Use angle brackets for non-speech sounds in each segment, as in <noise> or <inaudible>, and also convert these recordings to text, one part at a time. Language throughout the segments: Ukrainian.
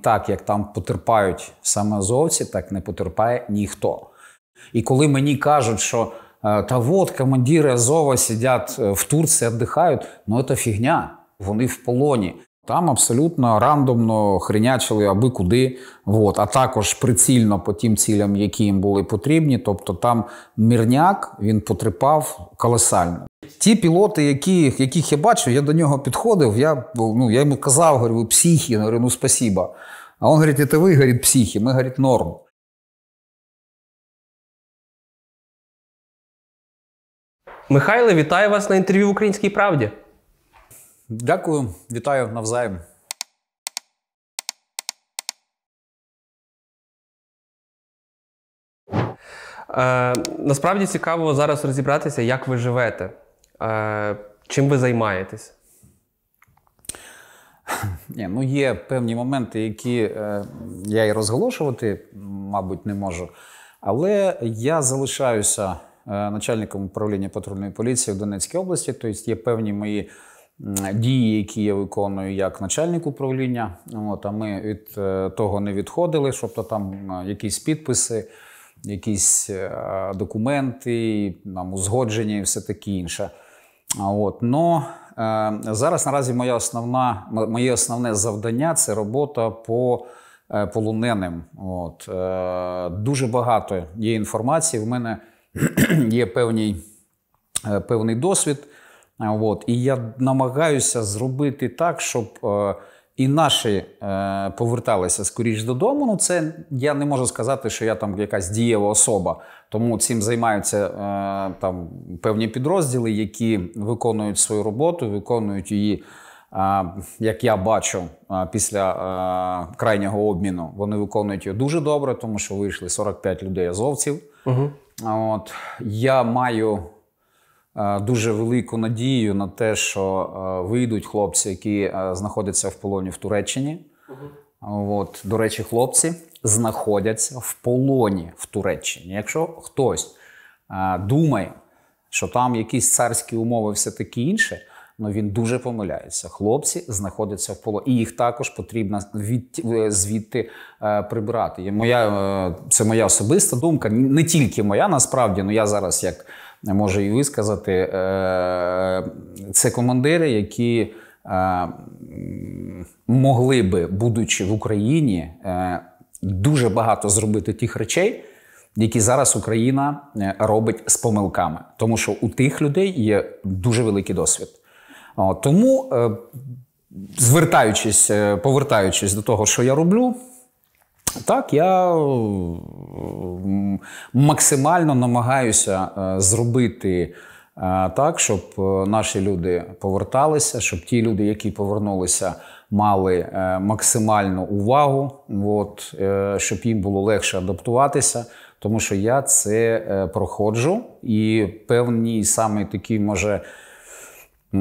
Так як там потерпають саме азовці, так не потерпає ніхто. І коли мені кажуть, що е, та от командири Азова сидять е, в Турції, віддихають, ну це фігня, вони в полоні. Там абсолютно рандомно хренячили аби куди, от, а також прицільно по тим цілям, які їм були потрібні. Тобто там мірняк він потріпав колосально. Ті пілоти, які, яких я бачив, я до нього підходив, я ну, я йому казав, говорю, ви психі, я говорю, ну спасіба. А він говорить, це ви, говорить, психі, ми, говорить, норм. Михайле, вітаю вас на інтерв'ю в Українській правді. Дякую, вітаю навзаєм. Е, насправді цікаво зараз розібратися, як ви живете, чим ви займаєтесь. Ні, ну Є певні моменти, які е, я і розголошувати, мабуть, не можу. Але я залишаюся е, начальником управління патрульної поліції в Донецькій області. Тобто є певні мої дії, які я виконую як начальник управління. От, А ми від е, того не відходили, тобто там е, якісь підписи, якісь е, документи, нам узгодження і все таке інше. От, но Зараз наразі моя основна, моє основне завдання це робота по полоненим. От. Дуже багато є інформації. В мене <clears throat> є певний, певний досвід. От. І я намагаюся зробити так, щоб е, і наші е, поверталися скоріш додому. Ну, це я не можу сказати, що я там якась дієва особа. Тому цим займаються е, там певні підрозділи, які виконують свою роботу, виконують її. Як я бачу після крайнього обміну, вони виконують її дуже добре, тому що вийшли 45 людей азовців. Угу. От я маю Е, дуже велику надію на те, що е, вийдуть хлопці, які е, знаходяться в полоні в Туреччині. Угу. От, До речі, хлопці знаходяться в полоні в Туреччині. Якщо хтось думає, що там якісь царські умови, все таке інше. Ну він дуже помиляється. Хлопці знаходяться в полоні. І їх також потрібно від, звідти е, прибирати. Моя, Це моя особиста думка, не тільки моя, насправді, ну я зараз як можу і висказати. Е, це командири, які е, могли би, будучи в Україні, е, дуже багато зробити тих речей. Які зараз Україна робить з помилками, тому що у тих людей є дуже великий досвід. Тому, звертаючись, повертаючись до того, що я роблю, так, я максимально намагаюся е, зробити е, так, щоб е, наші люди поверталися, щоб ті люди, які повернулися, мали максимальну увагу, от, щоб їм було легше адаптуватися. Тому що я це проходжу, і певний саме такий, може <sighs>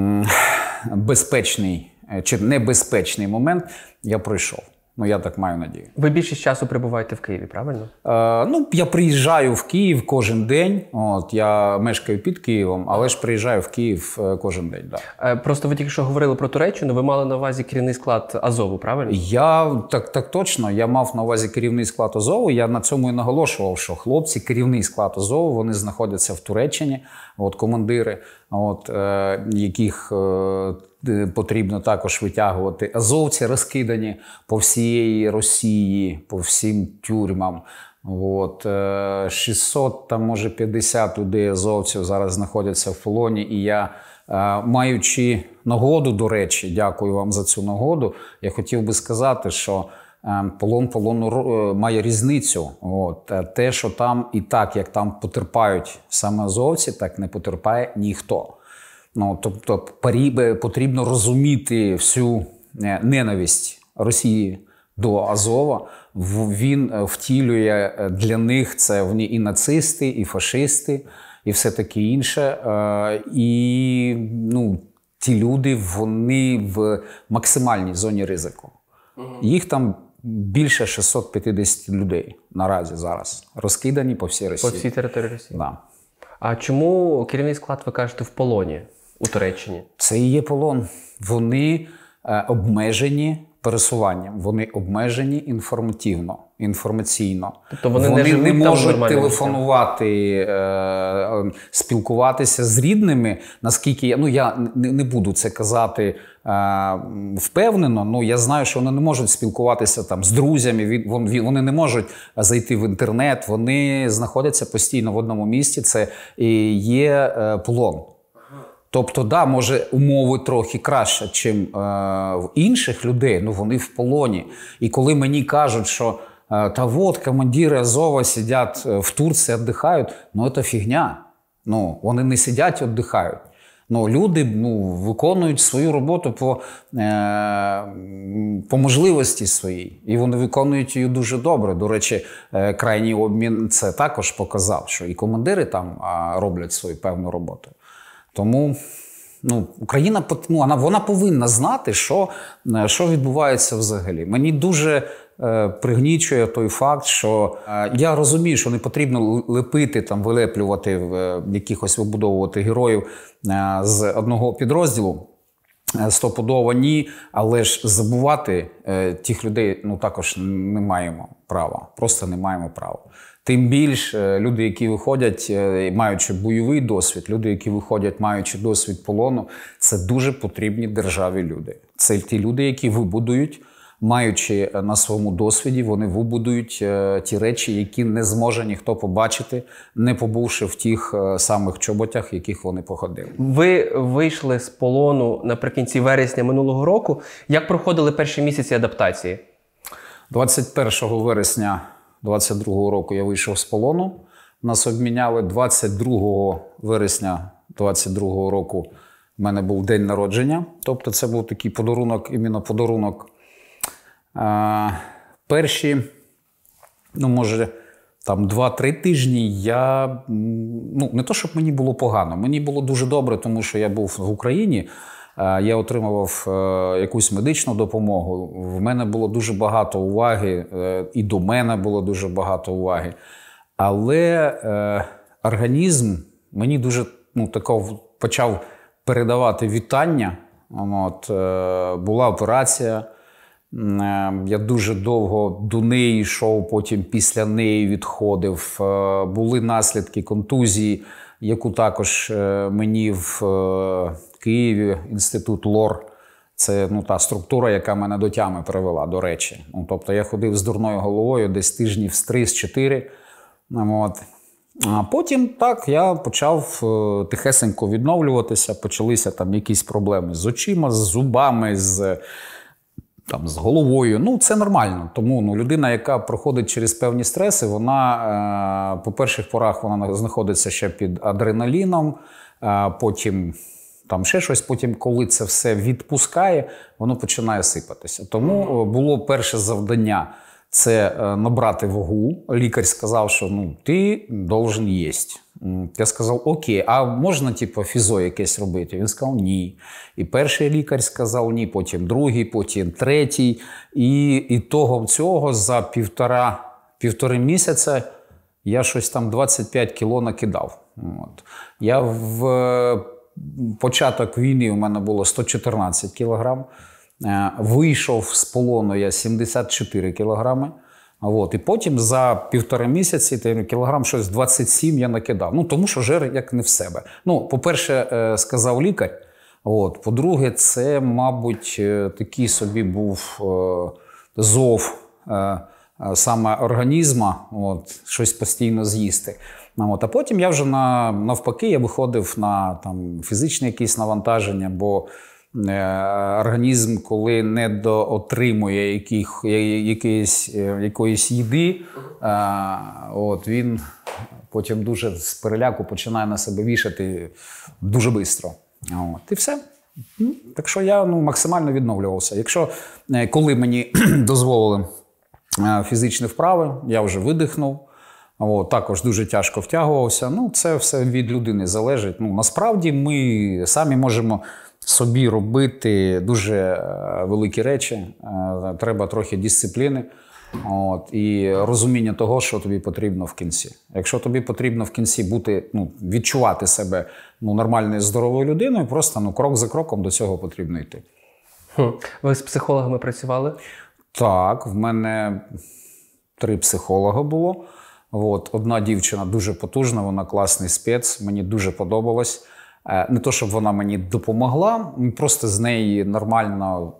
безпечний чи небезпечний момент я пройшов. Ну, я так маю надію. Ви більшість часу перебуваєте в Києві, правильно? Е, Ну, я приїжджаю в Київ кожен день. От я мешкаю під Києвом, але ж приїжджаю в Київ е, кожен день. Да. Е, Просто ви тільки що говорили про Туреччину. Ви мали на увазі керівний склад Азову, правильно? Я так так точно. Я мав на увазі керівний склад Азову. Я на цьому і наголошував, що хлопці, керівний склад Азову, вони знаходяться в Туреччині. От командири, от е, яких. Е, Е, потрібно також витягувати. Азовці розкидані по всієї Росії, по всім тюрмам. От 600, е, там може 50 людей азовців зараз знаходяться в полоні. І я, маючи нагоду, до речі, дякую вам за цю нагоду. Я хотів би сказати, що полон полону має різницю. От те, що там і так, як там потерпають саме азовці, так не потерпає ніхто. Ну тобто, потрібно розуміти всю е, ненависть Росії до Азова. Він е, втілює е, для них це вони і нацисти, і фашисти, і все таке інше. І ну, ті люди вони в максимальній зоні ризику. Їх там більше 650 людей наразі зараз розкидані по всій Росії. По всій території Росії. Да. А чому керівний склад ви кажете в полоні? у Туреччині? Це і є полон. Вони е, обмежені пересуванням. Вони обмежені інформативно, інформаційно. Тобто вони не не можуть телефонувати, е, спілкуватися з рідними. Наскільки я ну я не, не буду це казати е, впевнено. Ну я знаю, що вони не можуть спілкуватися там з друзями. від- вон- Вони не можуть зайти в інтернет. Вони знаходяться постійно в одному місці. Це є е, полон. Тобто, да, може, умови трохи краще, ніж е, в інших людей, ну вони в полоні. І коли мені кажуть, що е, та от командири Азова сидять е, в Турції, віддихають, ну це фігня. Ну, вони не сидять, віддихають. Ну, люди ну, виконують свою роботу по, е, по можливості своїй, і вони виконують її дуже добре. До речі, е, крайній обмін це також показав, що і командири там роблять свою певну роботу. Тому ну, Україна ну, вона, вона повинна знати, що, е, що відбувається взагалі. Мені дуже е, пригнічує той факт, що е, я розумію, що не потрібно лепити, там, вилеплювати, е, якихось вибудовувати героїв е, з одного підрозділу. Е, Стопудово ні, але ж забувати е, тих людей ну також не маємо права. Просто не маємо права. Тим більш е, люди, які виходять, маючи бойовий досвід, люди, які виходять, маючи досвід полону, це дуже потрібні державі люди. Це ті люди, які вибудують, маючи е, на своєму досвіді, вони вибудують е, ті речі, які не зможе ніхто побачити, не побувши в тих е, самих чоботях, яких вони походили. Ви вийшли з полону наприкінці вересня минулого року. Як проходили перші місяці адаптації? 21 вересня 22 року я вийшов з полону. Нас обміняли 22 вересня 22 року. в мене був день народження. Тобто, це був такий подарунок, іменно подарунок. Перші, ну, може, там 2-3 тижні я ну, не то, щоб мені було погано, мені було дуже добре, тому що я був в Україні. Я отримував е, якусь медичну допомогу. В мене було дуже багато уваги, е, і до мене було дуже багато уваги. Але е, організм мені дуже ну, тако почав передавати вітання. От, е, була операція. Е, Я дуже довго до неї йшов, потім після неї відходив. Е, Були наслідки контузії, яку також е, мені в Києві інститут ЛОР. Це ну, та структура, яка мене до тями привела, до речі. Ну, тобто я ходив з дурною головою десь тижнів з 3-4. От. А потім так я почав тихесенько відновлюватися. Почалися там якісь проблеми з очима, з зубами, з, там, з головою. Ну, це нормально. Тому ну, людина, яка проходить через певні стреси, вона е, по перших порах вона знаходиться ще під адреналіном, е, потім. Там ще щось, потім, коли це все відпускає, воно починає сипатися. Тому е, було перше завдання це е, набрати вагу. Лікар сказав, що ну ти должен їсти. Я сказав, окей, а можна типу, фізо якесь робити? Він сказав ні. І перший лікар сказав ні, потім другий, потім третій. І ітогом цього за півтора, півтори місяця я щось там 25 кіло накидав. От. Я в е, початок війни у мене було 114 кілограм. Е, Вийшов з полону я 74 кілограми. От. І потім за півтора місяці кілограм щось 27 я накидав. Ну, тому що жир як не в себе. Ну, по-перше, е, сказав лікар. От. По-друге, це, мабуть, е, такий собі був зов саме організма, от, щось постійно з'їсти. Ну, От. А потім я вже на, навпаки я виходив на там, фізичне якісь навантаження, бо організм, коли не доотримує яких, якоїсь, е, якоїсь їди, е, от, він потім дуже з переляку починає на себе вішати дуже швидко. І все. Так що я ну, максимально відновлювався. Якщо е, коли мені <clears throat> дозволили е, фізичні вправи, я вже видихнув. От, також дуже тяжко втягувався. Ну, це все від людини залежить. Ну, насправді ми самі можемо собі робити дуже е, великі речі. Е, Треба трохи дисципліни. От, і розуміння того, що тобі потрібно в кінці. Якщо тобі потрібно в кінці бути, ну, відчувати себе ну, нормальною здоровою людиною, просто ну, крок за кроком до цього потрібно йти. Хм. Ви з психологами працювали? Так, в мене три психолога було. От, Одна дівчина дуже потужна, вона класний спец, мені дуже подобалось. Е, не то, щоб вона мені допомогла, ми просто з нею нормально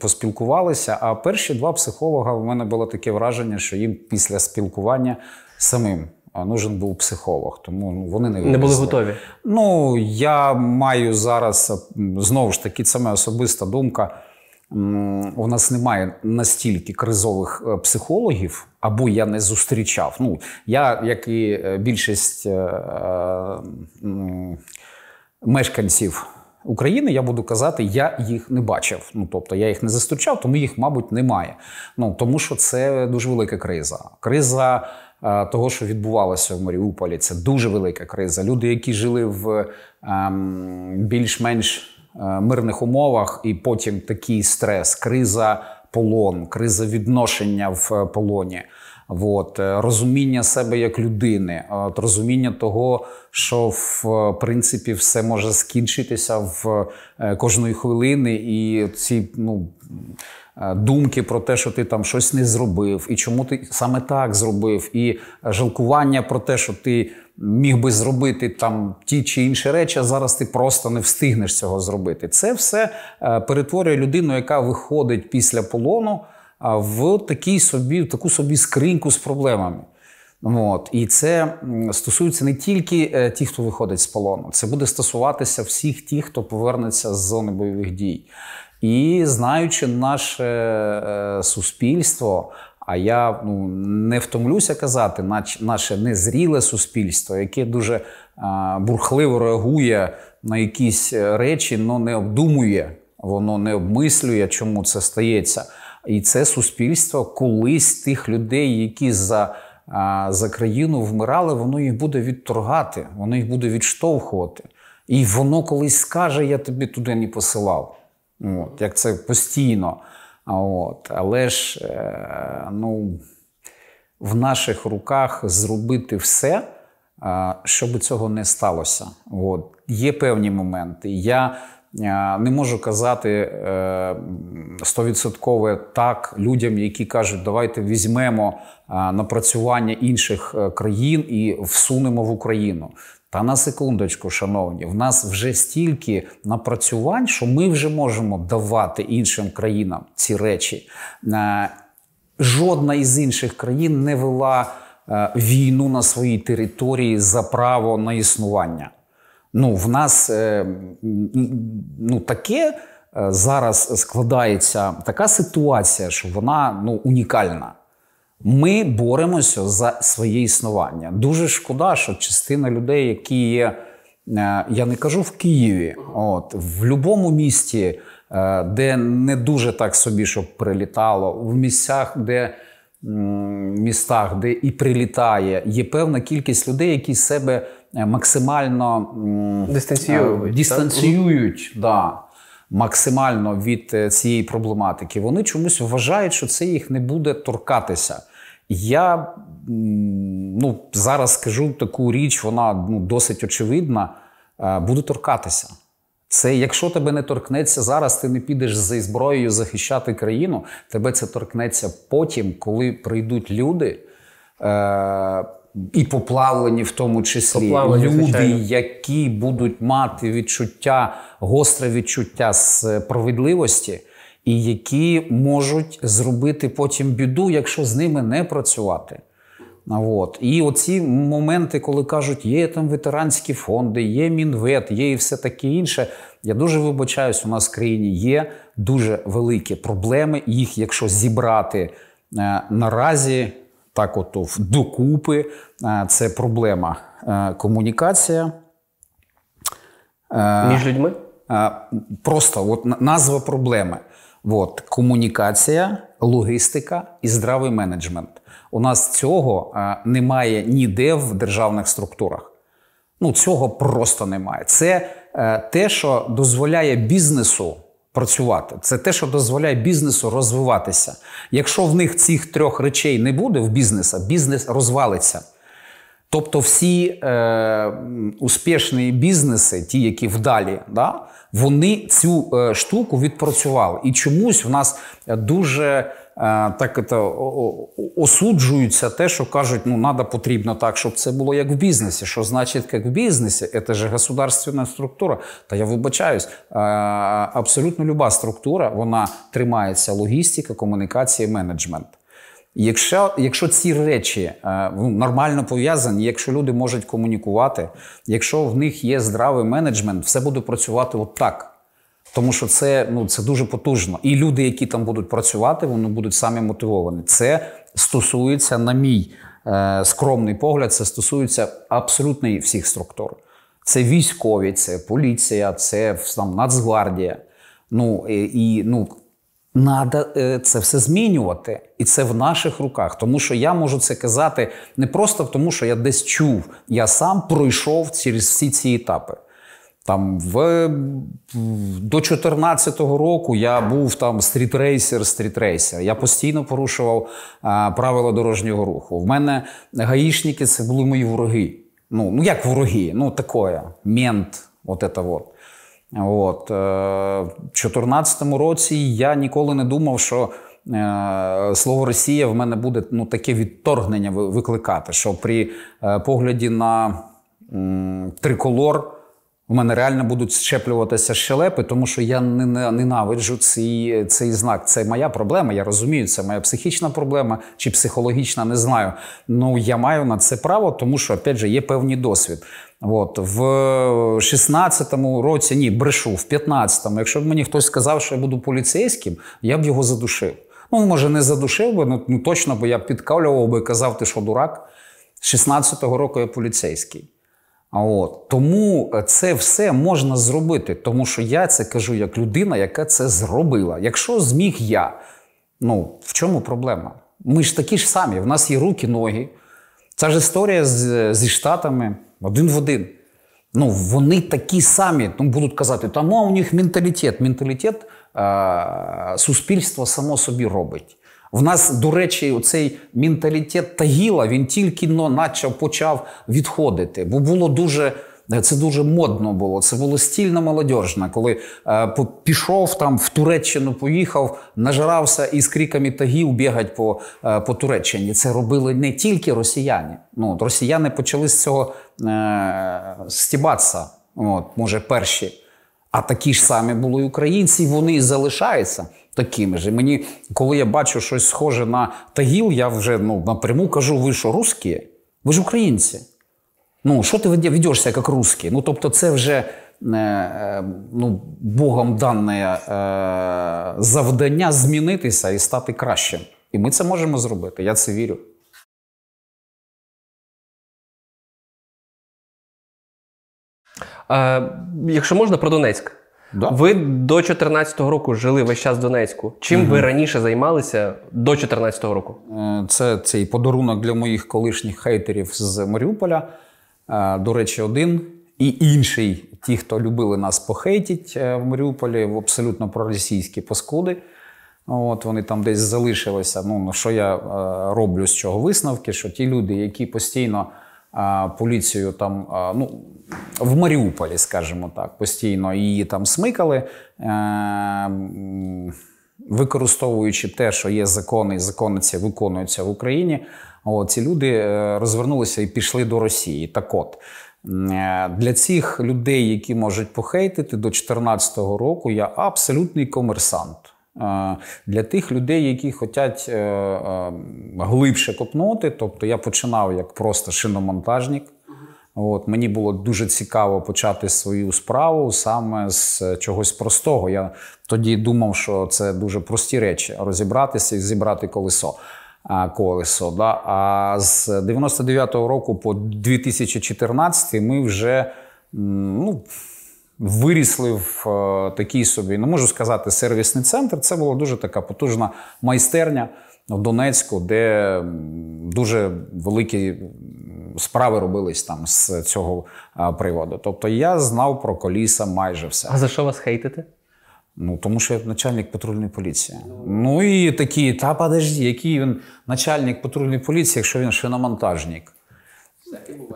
поспілкувалися. А перші два психолога в мене було таке враження, що їм після спілкування самим нужен був психолог. Тому ну, вони не не були готові. Ну я маю зараз знову ж таки, моя особиста думка. У нас немає настільки кризових е, психологів, або я не зустрічав. Ну я, як і е, більшість мешканців України, я буду казати, я їх не бачив. Ну тобто я їх не зустрічав, тому їх, мабуть, немає. Ну тому що це дуже велика криза. Криза е, того, що відбувалося в Маріуполі, це дуже велика криза. Люди, які жили в ем, більш-менш е, мирних умовах, і потім такий стрес, криза полон, криза відношення в полоні. От, е, розуміння себе як людини, от, розуміння того, що в принципі все може скінчитися в е, кожної хвилини, і ці ну. Е, думки про те, що ти там щось не зробив, і чому ти саме так зробив, і жалкування про те, що ти міг би зробити там ті чи інші речі, а зараз ти просто не встигнеш цього зробити. Це все перетворює людину, яка виходить після полону в такій собі, в таку собі скриньку з проблемами. От. І це стосується не тільки е, тих, хто виходить з полону, це буде стосуватися всіх тих, хто повернеться з зони бойових дій. І знаючи наше е, суспільство, а я ну, не втомлюся казати, наше незріле суспільство, яке дуже бурхливо реагує на якісь речі, але не обдумує, воно не обмислює, чому це стається. І це суспільство колись тих людей, які за за країну вмирали, воно їх буде відторгати, воно їх буде відштовхувати. І воно колись скаже: я тобі туди не посилав. От, Як це постійно. От. Але ж е, ну, в наших руках зробити все, щоб цього не сталося. От. Є певні моменти. Я не можу казати е, стовідсоткове так людям, які кажуть, давайте візьмемо напрацювання інших е, країн і всунемо в Україну. Та на секундочку, шановні, в нас вже стільки напрацювань, що ми вже можемо давати іншим країнам ці речі. Е, жодна із інших країн не вела війну на своїй території за право на існування. Ну, в нас е, ну, таке е, зараз складається така ситуація, що вона ну, унікальна. Ми боремося за своє існування. Дуже шкода, що частина людей, які є, е, я не кажу в Києві, от в будь-якому місті, де не дуже так собі, щоб прилітало, в місцях, де містах, де і прилітає, є певна кількість людей, які себе максимально дистанціюють, дистанціюють да, максимально від е, цієї проблематики. Вони чомусь вважають, що це їх не буде торкатися. Я ну, зараз скажу таку річ, вона ну, досить очевидна. Е, буду торкатися. Це якщо тебе не торкнеться зараз, ти не підеш зі зброєю захищати країну. Тебе це торкнеться потім, коли прийдуть люди, і поплавлені, в тому числі поплавлені, люди, звичайно. які будуть мати відчуття, гостре відчуття справедливості, і які можуть зробити потім біду, якщо з ними не працювати. От. І оці моменти, коли кажуть, є там ветеранські фонди, є мінвет, є і все таке інше. Я дуже вибачаюсь, у нас в країні є дуже великі проблеми. Їх, якщо зібрати е, наразі, так, от докупи. Е, це проблема е, комунікація. Е, Між людьми? Просто от назва проблеми. От, Комунікація, логістика і здравий менеджмент. У нас цього немає ніде в державних структурах. Ну, цього просто немає. Це те, що дозволяє бізнесу працювати. Це те, що дозволяє бізнесу розвиватися. Якщо в них цих трьох речей не буде в бізнеса, бізнес розвалиться. Тобто, всі е, успішні бізнеси, ті, які вдалі, да, вони цю е, штуку відпрацювали. І чомусь в нас дуже так это, о- о- те, що кажуть, ну треба потрібно так, щоб це було як в бізнесі. Що значить, як в бізнесі? Це ж государственна структура. Та я вибачаюсь, е, абсолютно люба структура вона тримається логістика, комунікація, менеджмент. Якщо, якщо ці речі е, ну, нормально пов'язані, якщо люди можуть комунікувати, якщо в них є здравий менеджмент, все буде працювати отак. Тому що це, ну, це дуже потужно. І люди, які там будуть працювати, вони будуть самі мотивовані. Це стосується, на мій е, скромний погляд, це стосується абсолютно всіх структур. Це військові, це поліція, це там, Нацгвардія. Ну, і, ну, Надо е, це все змінювати, і це в наших руках. Тому що я можу це казати не просто тому, що я десь чув, я сам пройшов через всі ці етапи. Там в, до 2014 року я був там street racer, street racer. Я постійно порушував а, правила дорожнього руху. В мене гаїшники це були мої вороги. Ну, ну як вороги? Ну, такое, мент, от це вот. От, е, в 2014 році я ніколи не думав, що е, слово Росія в мене буде ну, таке відторгнення викликати, що при е, погляді на триколор у мене реально будуть щеплюватися щелепи, тому що я не- не- ненавиджу цей, цей знак. Це моя проблема. Я розумію, це моя психічна проблема чи психологічна, не знаю. Ну я маю на це право, тому що опять же є певний досвід. От в 16-му році ні, брешу, в 15-му. Якщо б мені хтось сказав, що я буду поліцейським, я б його задушив. Ну, може, не задушив би, ну, ну точно, бо я підкалював би казав, ти що дурак. З 16-го року я поліцейський. От. Тому е, це все можна зробити, тому що я це кажу як людина, яка це зробила. Якщо зміг я, ну в чому проблема? Ми ж такі ж самі, в нас є руки, ноги. Ця ж історія з, зі Штатами один в один. Ну, вони такі самі ну, будуть казати, там а, у них менталітет. Менталітет е, суспільство само собі робить. В нас, до речі, цей менталітет Тагіла він тільки но начав почав відходити, бо було дуже. Це дуже модно було. Це було стільно молодіжно, коли е, пішов там в Туреччину, поїхав, нажирався і з криками тагів бігать по, е, по Туреччині. Це робили не тільки росіяни. Ну, росіяни почали з цього е, стібатися. От, може, перші. А такі ж самі були українці, і вони і залишаються такими ж. І мені, коли я бачу щось схоже на Тагіл, я вже ну, напряму кажу: ви що, русські? Ви ж українці. Ну, що ти ведешся як русський? Ну, тобто, це вже е, е, ну, Богом дане е, завдання змінитися і стати кращим. І ми це можемо зробити. Я це вірю. Е, якщо можна, про Донецьк. Да. Ви до 2014 року жили весь час в Донецьку. Чим ви раніше займалися до 2014 року? Е, Це цей подарунок для моїх колишніх хейтерів з Маріуполя. Е, До речі, один і інший, ті, хто любили нас похейтіть е, в Маріуполі, в абсолютно проросійські паскуди. От вони там десь залишилися. Ну на що я роблю з чого висновки? Що ті люди, які постійно поліцію там, ну в Маріуполі, скажімо так, постійно її там смикали. Е, використовуючи те, що є закони, і закони ці виконуються в Україні, от, ці люди е, розвернулися і пішли до Росії. Так от. е, Для цих людей, які можуть похейтити до 2014 року, я абсолютний комерсант. Е, Для тих людей, які хочуть е, е, глибше копнути, тобто я починав як просто шиномонтажник. От, мені було дуже цікаво почати свою справу саме з чогось простого. Я тоді думав, що це дуже прості речі розібратися і зібрати колесо. Колесо да? а з 99-го року по 2014 ми вже ну, вирісли в е, такий собі, не можу сказати, сервісний центр. Це була дуже така потужна майстерня в Донецьку, де дуже великі справи робились там з цього е, приводу. Тобто я знав про коліса майже все. А за що вас хейтити? Ну, тому що я начальник патрульної поліції. Ну і такі, та подожди, який він начальник патрульної поліції, якщо він шиномонтажник.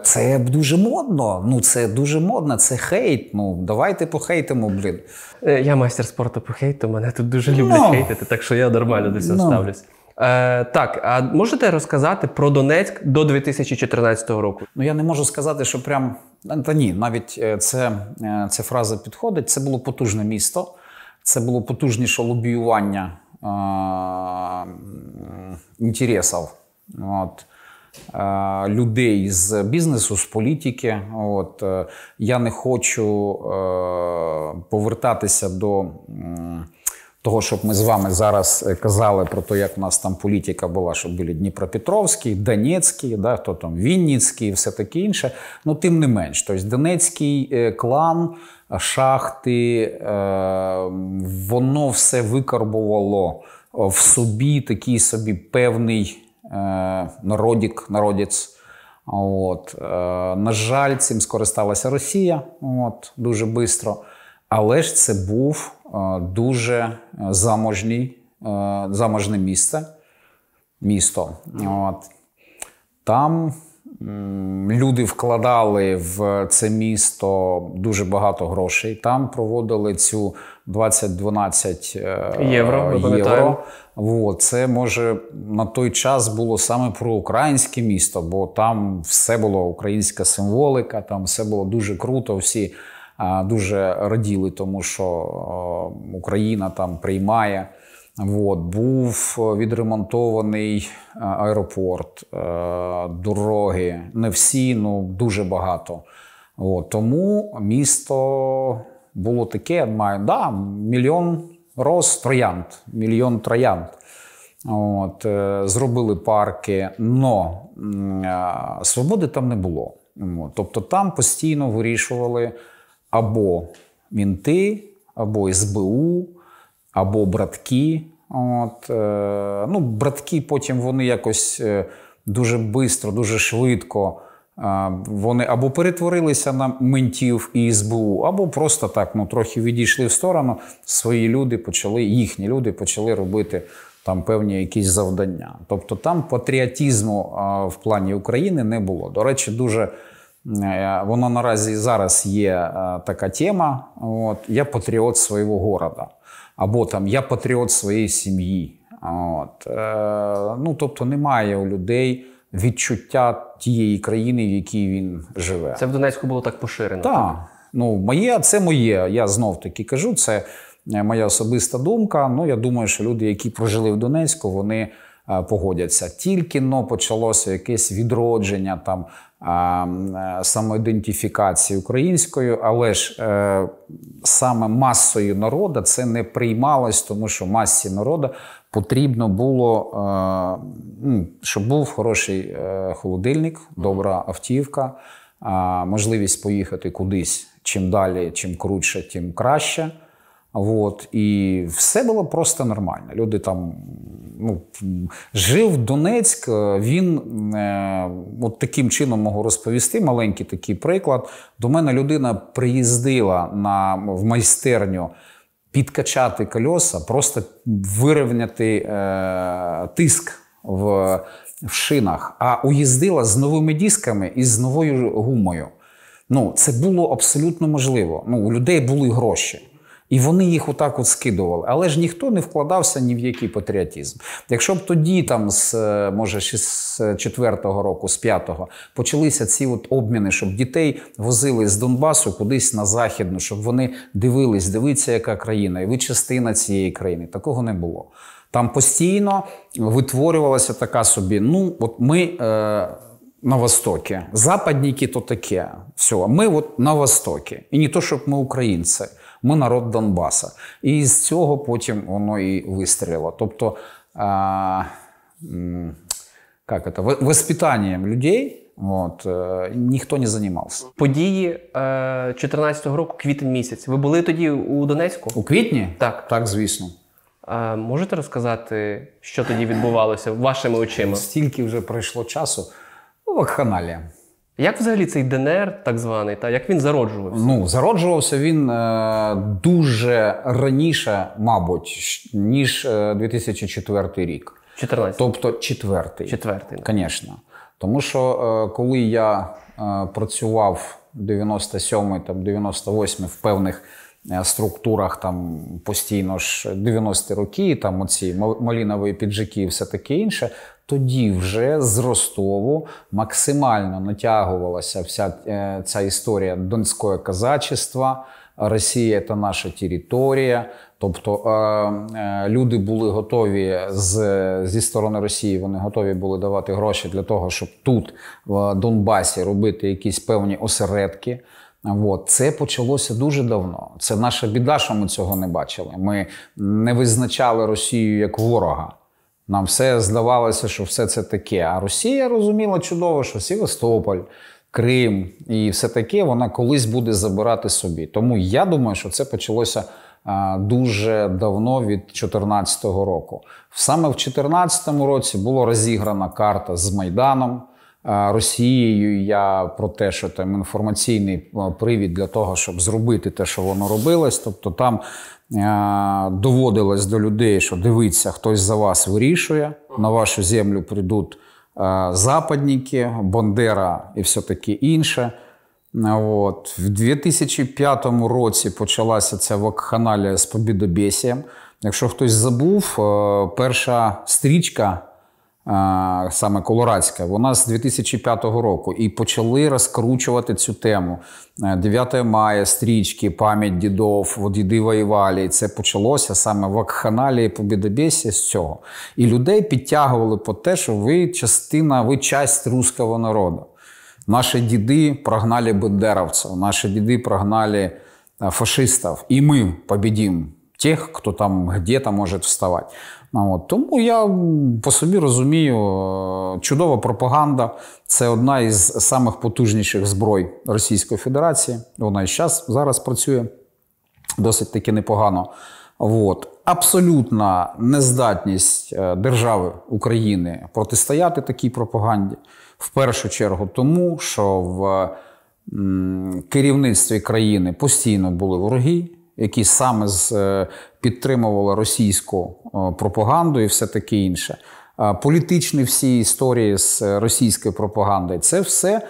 Це дуже модно. Ну це дуже модно, це хейт. Ну давайте похейтимо, блін. Е, Я майстер спорту по хейту, мене тут дуже люблять Ну. хейтити, так що я нормально до цього Ну. ставлюсь. Е, так, а можете розказати про Донецьк до 2014 року? Ну я не можу сказати, що прям та ні, навіть е, це, е, ця фраза підходить. Це було потужне місто, це було потужніше лобіювання е, інтересів от, е, людей з бізнесу, з політики. От, е, я не хочу е, повертатися до. того, щоб ми з вами зараз е, казали про те, як у нас там політика була, щоб були Дніпропетровський, Донецький, да, хто там Вінницький все таке інше. Ну, тим не менш, тобто Донецький е, клан, шахти, е, воно все викарбувало в собі такий собі певний е, народік, народець. От, е, на жаль, цим скористалася Росія от, дуже швидко. Але ж це був е, дуже е, заможний, е, заможне місце, місто. От. Там люди вкладали в це місто дуже багато грошей. Там проводили цю 20-12 е, Євро, ми. От, це може на той час було саме про українське місто, бо там все було українська символика, там все було дуже круто. Всі дуже раділи, тому що Україна там приймає. От, був відремонтований е, аеропорт, е, дороги. Не всі, ну дуже багато. От, тому місто було таке, має да, мільйон роз троянд, мільйон троянд. От, е, зробили парки, но е, свободи там не було. Тобто там постійно вирішували або мінти, або СБУ, або братки. От, е, ну, братки потім вони якось е, дуже швидко, дуже швидко. Вони або перетворилися на ментів і СБУ, або просто так ну, трохи відійшли в сторону. Свої люди почали, їхні люди почали робити там певні якісь завдання. Тобто там патріотизму в плані України не було. До речі, дуже е, воно наразі зараз є е, така тема. От, я патріот свого города. Або там я патріот своєї сім'ї. От, е, ну, тобто немає у людей відчуття тієї країни, в якій він живе. Це в Донецьку було так поширено. Так, ну моє, це моє. Я знов таки кажу, це е, моя особиста думка. Ну я думаю, що люди, які прожили в Донецьку, вони е, погодяться. Тільки но почалося якесь відродження там е, самоідентифікації українською, але ж е, саме масою народу це не приймалось, тому що масі народу потрібно було, е, ну, щоб був хороший е, холодильник, добра автівка можливість поїхати кудись чим далі, чим круче, тим краще. От, і все було просто нормально. Люди там ну, жив Донецьк. е, Він е, от таким чином можу розповісти. Маленький такий приклад. До мене людина приїздила на, в майстерню підкачати кольоса, просто вирівняти е, тиск в, в шинах, а уїздила з новими дисками і з новою гумою. Ну, це було абсолютно можливо. Ну, у людей були гроші. І вони їх отак от скидували. Але ж ніхто не вкладався ні в який патріотизм. Якщо б тоді, там, з, е, може, з четвертого року, з п'ятого, почалися ці от обміни, щоб дітей возили з Донбасу кудись на західну, щоб вони дивились, дивиться, яка країна, і ви частина цієї країни. Такого не було. Там постійно витворювалася така собі. Ну, от ми. Е, на Востокі. Западники то таке. Все. Ми от на Востокі. І не то, щоб ми українці, ми народ Донбаса. І з цього потім воно і вистрілило. Тобто, а, м, как это, людей от, е, ніхто не займався. Події е, 14-го року, квітень місяць. Ви були тоді у Донецьку? У квітні? Так. Так, звісно. Е, можете розказати, що тоді відбувалося вашими очима? Стільки вже пройшло часу. Ну, вакханалія. Як взагалі цей ДНР, так званий, та як він зароджувався? Ну, зароджувався він е, дуже раніше, мабуть, ніж е, 2004 рік. 14 Тобто четвертий. четвертий. Звісно. Тому що е, коли я е, працював 97 там 98 в певних е, структурах, там постійно ж 90-ті роки, там оці мал- малінові піджаки і все таке інше. Тоді вже з Ростову максимально натягувалася вся е, ця історія донського казачества. Росія це наша територія. Тобто е, е, люди були готові з, зі сторони Росії, вони готові були давати гроші для того, щоб тут, в Донбасі, робити якісь певні осередки. От. Це почалося дуже давно. Це наша біда, що ми цього не бачили. Ми не визначали Росію як ворога. Нам все здавалося, що все це таке. А Росія розуміла чудово, що Севастополь, Крим і все таке вона колись буде забирати собі. Тому я думаю, що це почалося дуже давно від 2014 року. Саме в 2014 році була розіграна карта з Майданом. Росією я про те, що там інформаційний привід для того, щоб зробити те, що воно робилось. Тобто там доводилось до людей, що дивіться, хтось за вас вирішує, на вашу землю прийдуть западники, Бандера і все таке інше. От. В 2005 році почалася ця вакханалія з побідобєсієм. Якщо хтось забув, е, перша стрічка, е, саме Колорадська, вона з 2005 року. І почали розкручувати цю тему. Е, 9 мая, стрічки, пам'ять дідов, діди воювали. І це почалося саме вакханалії побідобєсія з цього. І людей підтягували по те, що ви частина, ви часть руського народу. Наші діди прогнали бендеровців, наші діди прогнали е, фашистів, і ми побідім тих, хто там где-то може вставати. Ну, от. Тому я по собі розумію, е, чудова пропаганда це одна із самих потужніших зброй Російської Федерації. Вона і зараз, зараз працює досить таки непогано. От. Абсолютна нездатність е, держави України протистояти такій пропаганді. В першу чергу тому, що в керівництві країни постійно були вороги, які саме з, е, підтримували російську е, пропаганду і все таке інше. Політичні всі історії з е, російською пропагандою це все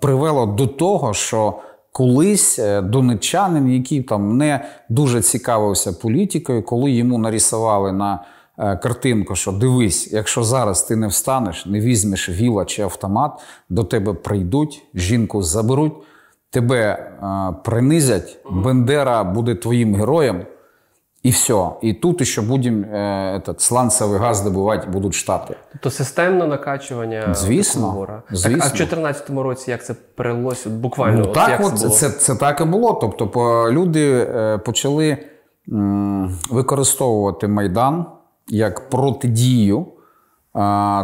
привело до того, що колись донеччанин, який там не дуже цікавився політикою, коли йому нарисували на картинку, що дивись, якщо зараз ти не встанеш, не візьмеш віла чи автомат, до тебе прийдуть, жінку заберуть, тебе е, принизять, Бендера буде твоїм героєм. І все. І тут ще будемо е, этот, сланцевий газ добувати будуть Штати. Тобто системне накачування Звісно, вора. Так, а в 2014 році як це перелилось? Буквально Ну, от так, як от, це було? це, це так і було. Тобто, по- люди е, почали м, використовувати Майдан як протидію е,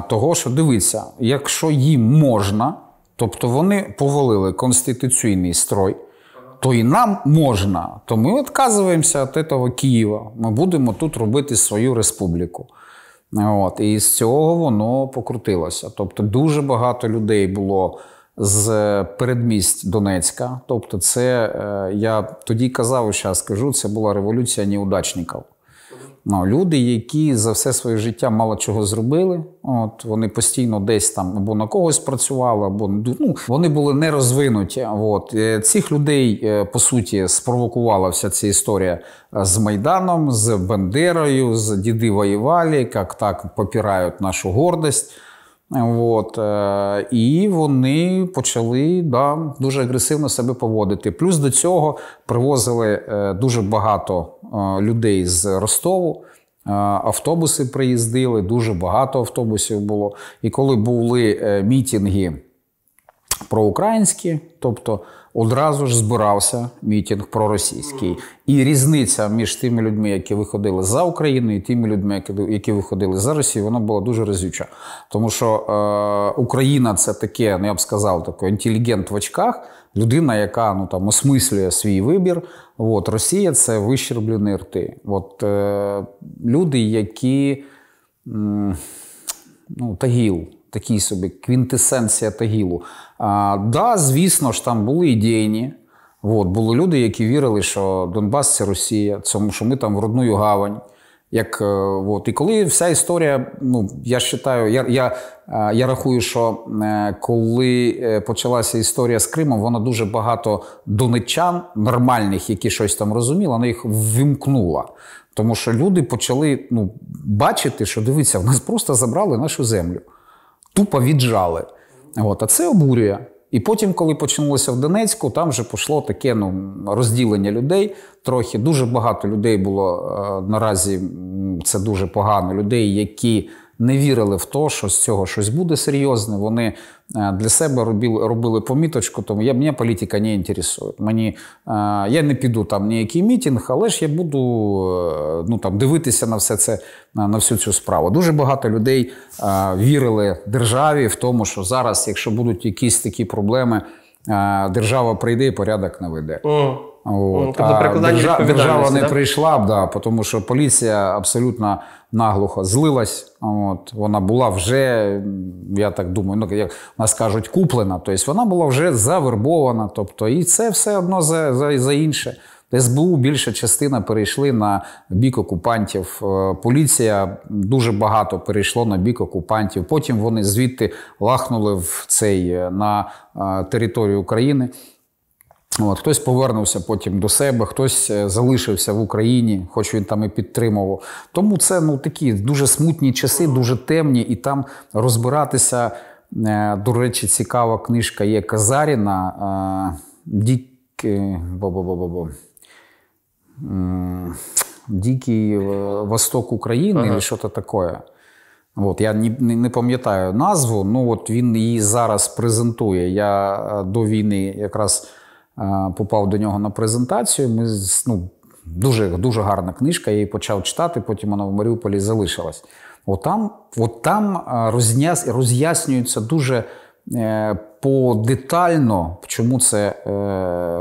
того, що дивиться, якщо їм можна, тобто вони повалили конституційний строй. То і нам можна, то ми відказуємося від цього Києва. Ми будемо тут робити свою республіку. От, і з цього воно покрутилося. Тобто дуже багато людей було з передмість Донецька. Тобто, це е, я тоді казав, і зараз скажу, це була революція неудачників. Ну, люди, які за все своє життя мало чого зробили, от вони постійно десь там або на когось працювали, або ну, вони були не розвинуті. От Е, цих людей е, по суті спровокувала вся ця історія е, з Майданом, з Бандерою, з діди Воєвалі, як так попирають нашу гордость. От, е, і вони почали да, дуже агресивно себе поводити. Плюс до цього привозили е, дуже багато е, людей з Ростову. Автобуси приїздили, дуже багато автобусів було. І коли були мітинги проукраїнські, тобто одразу ж збирався мітинг проросійський. І різниця між тими людьми, які виходили за Україну, і тими людьми, які, виходили за Росію, вона була дуже разюча. Тому що е, Україна це таке, ну я б сказав, такий інтелігент в очках, людина, яка ну, там, осмислює свій вибір. От, Росія це вищерблені рти. От, е, люди, які. Ну, Тагіл, такий собі квінтесенція Тагілу. А, да, звісно ж, там були ідейні. От, були люди, які вірили, що Донбас це Росія, тому що ми там в родную гавань. Як, е, от. І коли вся історія, ну я вважаю, я я, е, я рахую, що е, коли почалася історія з Кримом, вона дуже багато донеччан, нормальних, які щось там розуміли, вона їх вимкнула. Тому що люди почали ну, бачити, що дивіться, в нас просто забрали нашу землю, тупо віджали. От, А це обурює. І потім, коли починалося в Донецьку, там вже пішло таке ну, розділення людей. Трохи дуже багато людей було е, наразі. Це дуже погано. Людей, які не вірили в те, що з цього щось буде серйозне. Вони для себе робили робили поміточку, тому я мене політика не інтересує. Мені е, я не піду там ніякий мітинг, але ж я буду е, ну там дивитися на все це, на, всю цю справу. Дуже багато людей вірили державі в тому, що зараз, якщо будуть якісь такі проблеми, держава прийде і порядок наведе. Mm. От. Тобто а держа, держава не да? прийшла б, да, тому що поліція абсолютно наглухо злилась. От. Вона була вже, я так думаю, ну, як нас кажуть, куплена. Тобто вона була вже завербована. Тобто, І це все одно за, за, за інше. СБУ більша частина перейшли на бік окупантів. Е, поліція дуже багато перейшло на бік окупантів. Потім вони звідти лахнули в цей е, на е, територію України. От, Хтось повернувся потім до себе, хтось е, залишився в Україні, хоч він там і підтримував. Тому це ну, такі дуже смутні часи, дуже темні, і там розбиратися. Е, до речі, цікава книжка є Казаріна Дік... Бо-бо-бо-бо-бо. Дикий Восток України, ага. що то таке. От, Я не не, пам'ятаю назву, ну от він її зараз презентує. Я е, до війни якраз попав до нього на презентацію. Ми ну, Дуже дуже гарна книжка, я її почав читати, потім вона в Маріуполі залишилась. От там, от там роз'яс, роз'яснюється дуже е, подетально, чому це, е,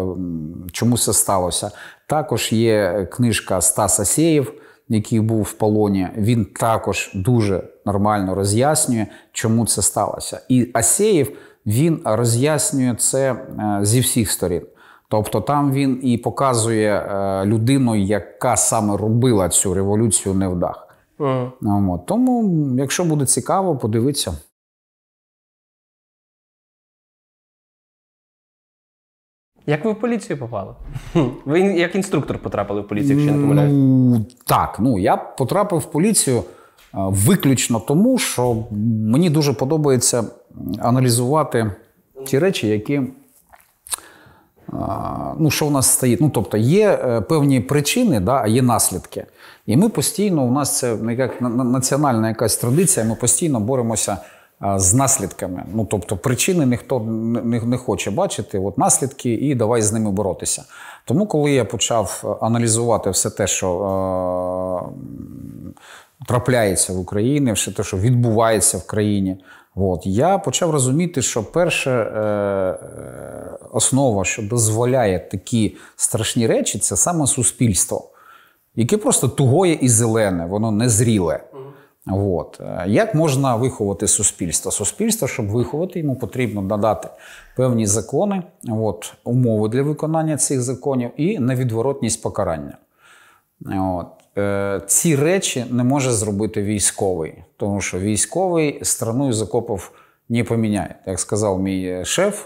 чому це сталося. Також є книжка Стас Асєєв, який був в полоні. Він також дуже нормально роз'яснює, чому це сталося. І Асєєв він роз'яснює це е, зі всіх сторін. Тобто там він і показує е, людину, яка саме робила цю революцію невдах. Uh-huh. Тому, якщо буде цікаво, подивіться. Як ви в поліцію попали? <laughs> Ви як інструктор потрапили в поліцію, якщо не помиляюсь? Ну, Так, ну я потрапив в поліцію е, виключно тому, що мені дуже подобається аналізувати ті речі, які ну, що в нас стоїть. Ну, тобто є е, певні причини, да, а є наслідки. І ми постійно, у нас це як національна якась традиція, ми постійно боремося з наслідками. Ну, тобто, причини ніхто не, не хоче бачити, от наслідки, і давай з ними боротися. Тому, коли я почав аналізувати все те, що е, трапляється в Україні, все те, що відбувається в країні. От. Я почав розуміти, що перша е, е, основа, що дозволяє такі страшні речі, це саме суспільство, яке просто тугоє і зелене, воно незріле. От. Як можна виховати суспільство? Суспільство, щоб виховати, йому потрібно надати певні закони, от, умови для виконання цих законів і невідворотність покарання. От. Е, ці речі не може зробити військовий, тому що військовий страну і закопів не поміняє. Як сказав мій шеф,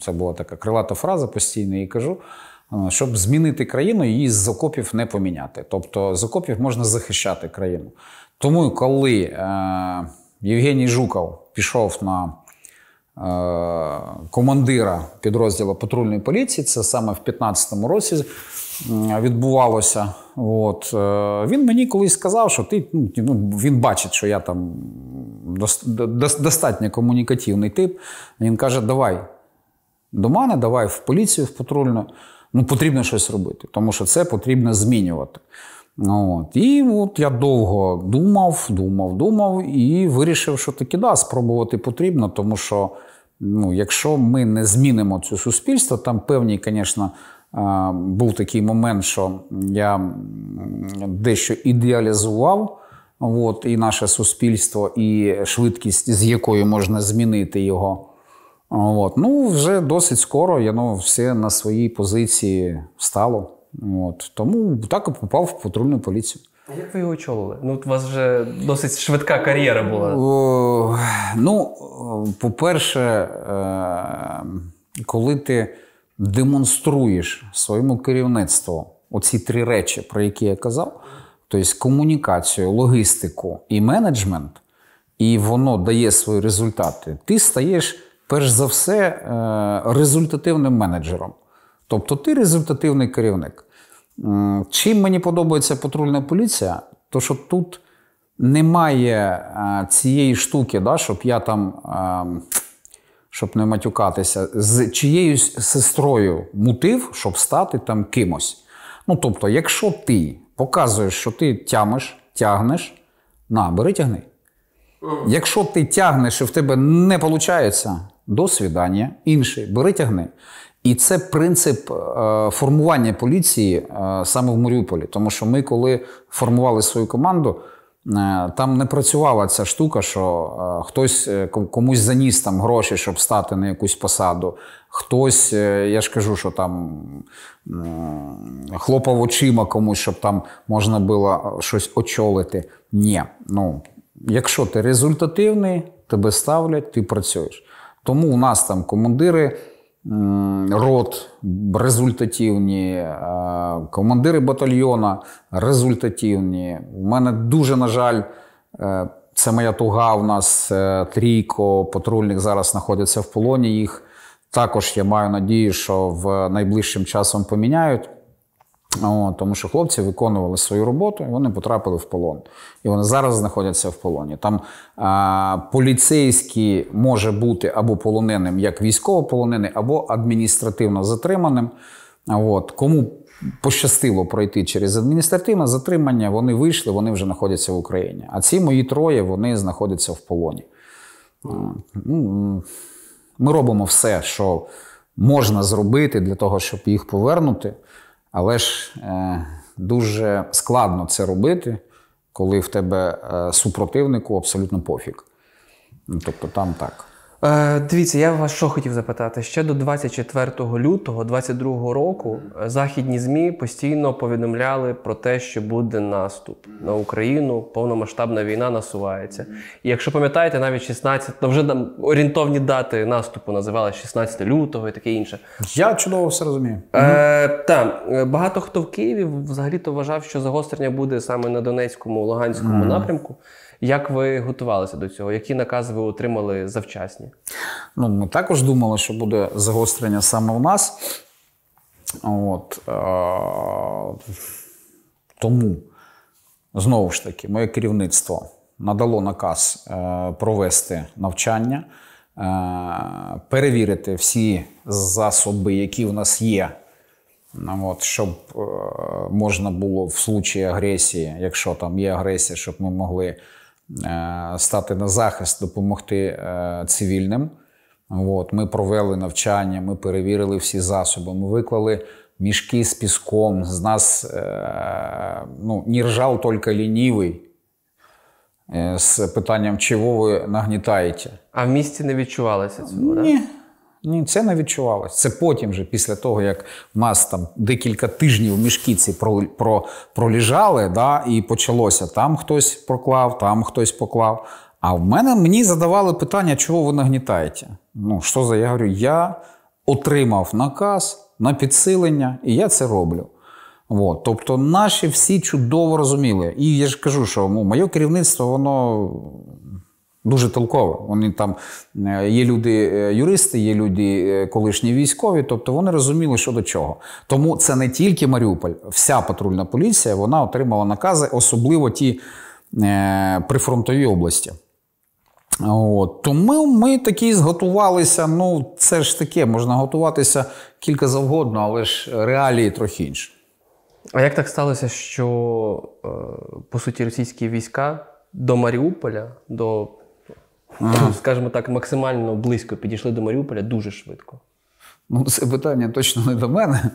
це була така крилата фраза, постійно її кажу. Е, щоб змінити країну, її з закопів не поміняти. Тобто з окопів можна захищати країну. Тому, коли е, Євгеній Жуков пішов на е, командира підрозділу патрульної поліції, це саме в 2015 році відбувалося. От. Е, він мені колись сказав, що ти ну, ну, він бачить, що я там достатньо комунікативний тип. Він каже: Давай до мене, давай в поліцію, в патрульну. Ну, потрібно щось робити, тому що це потрібно змінювати. От. І от я довго думав, думав, думав і вирішив, що таки да, спробувати потрібно, тому що ну, якщо ми не змінимо це суспільство, там певні, звісно, був такий момент, що я дещо ідеалізував от, і наше суспільство, і швидкість, з якою можна змінити його. От. Ну, вже досить скоро я ну, все на своїй позиції стало. От. Тому так і попав в патрульну поліцію. А як ви його очолили? Ну, у вас вже досить швидка кар'єра була. О, ну, по-перше, е, коли ти демонструєш своєму керівництву оці три речі, про які я казав, тобто комунікацію, логістику і менеджмент, і воно дає свої результати, ти стаєш перш за все е, результативним менеджером. Тобто ти результативний керівник. Чим мені подобається патрульна поліція, то що тут немає е, цієї штуки, да, щоб я там, е, щоб не матюкатися, з чиєюсь сестрою мутив, щоб стати там кимось. Ну, тобто, якщо ти показуєш, що ти тямиш, тягнеш, на, бери тягни. Якщо ти тягнеш і в тебе не виходить, до свідання, інший, бери тягни. І це принцип е, формування поліції е, саме в Маріуполі. Тому що ми, коли формували свою команду, там не працювала ця штука, що е, хтось е, комусь заніс там гроші, щоб стати на якусь посаду. Хтось, е, я ж кажу, що там хлопав очима комусь, щоб там можна було щось очолити. Ні. Ну, якщо ти результативний, тебе ставлять, ти працюєш. Тому у нас там командири рот результативні, е, командири батальйона результативні. У мене дуже, на жаль, е, це моя туга. У нас е, трійко патрульних зараз знаходяться в полоні. Їх також я маю надію, що в найближчим часом поміняють. О, тому що хлопці виконували свою роботу, і вони потрапили в полон. І вони зараз знаходяться в полоні. Там а, поліцейський може бути або полоненим як військовополонений, або адміністративно затриманим. От. Кому пощастило пройти через адміністративне затримання, вони вийшли, вони вже знаходяться в Україні. А ці мої троє вони знаходяться в полоні. Ну, Ми робимо все, що можна зробити для того, щоб їх повернути. Але ж е, дуже складно це робити, коли в тебе е, супротивнику абсолютно пофіг. Ну, Тобто там так. Е, дивіться, я вас що хотів запитати. Ще до 24 лютого 22 року е, західні ЗМІ постійно повідомляли про те, що буде наступ на Україну, повномасштабна війна насувається. І якщо пам'ятаєте, навіть 16, ну вже там орієнтовні дати наступу називали 16 лютого і таке інше. Я чудово все розумію. Е, та, е, багато хто в Києві взагалі-то вважав, що загострення буде саме на Донецькому, Луганському напрямку. Як ви готувалися до цього? Які накази ви отримали завчасні? Ну, ми також думали, що буде загострення саме у нас. От, е- тому, знову ж таки, моє керівництво надало наказ е- провести навчання, е- перевірити всі засоби, які в нас є. От, щоб можна було в случаї агресії, якщо там є агресія, щоб ми могли стати на захист, допомогти е, цивільним. От, ми провели навчання, ми перевірили всі засоби, ми виклали мішки з піском. З нас е, ну, не ржав тільки лінівий е, з питанням, чого ви нагнітаєте. А в місті не відчувалося цього? Ні, Ні, ні, це не відчувалося. Це потім, вже, після того, як в нас там декілька тижнів мішки ці про, про, проліжали, да, і почалося. Там хтось проклав, там хтось поклав. А в мене мені задавали питання, чого ви нагнітаєте. Ну, що за? Я говорю, я отримав наказ на підсилення, і я це роблю. От, тобто наші всі чудово розуміли. І я ж кажу, що ну, моє керівництво, воно дуже толкове. Вони там е, є люди е, юристи, є люди е, колишні військові, тобто вони розуміли, що до чого. Тому це не тільки Маріуполь, вся патрульна поліція вона отримала накази, особливо ті е, прифронтові області. От. Тому ми такі зготувалися. Ну, це ж таке, можна готуватися кілька завгодно, але ж реалії трохи інші. А як так сталося, що по суті російські війська до Маріуполя, до, скажімо так, максимально близько підійшли до Маріуполя дуже швидко? Ну, це питання точно не до мене.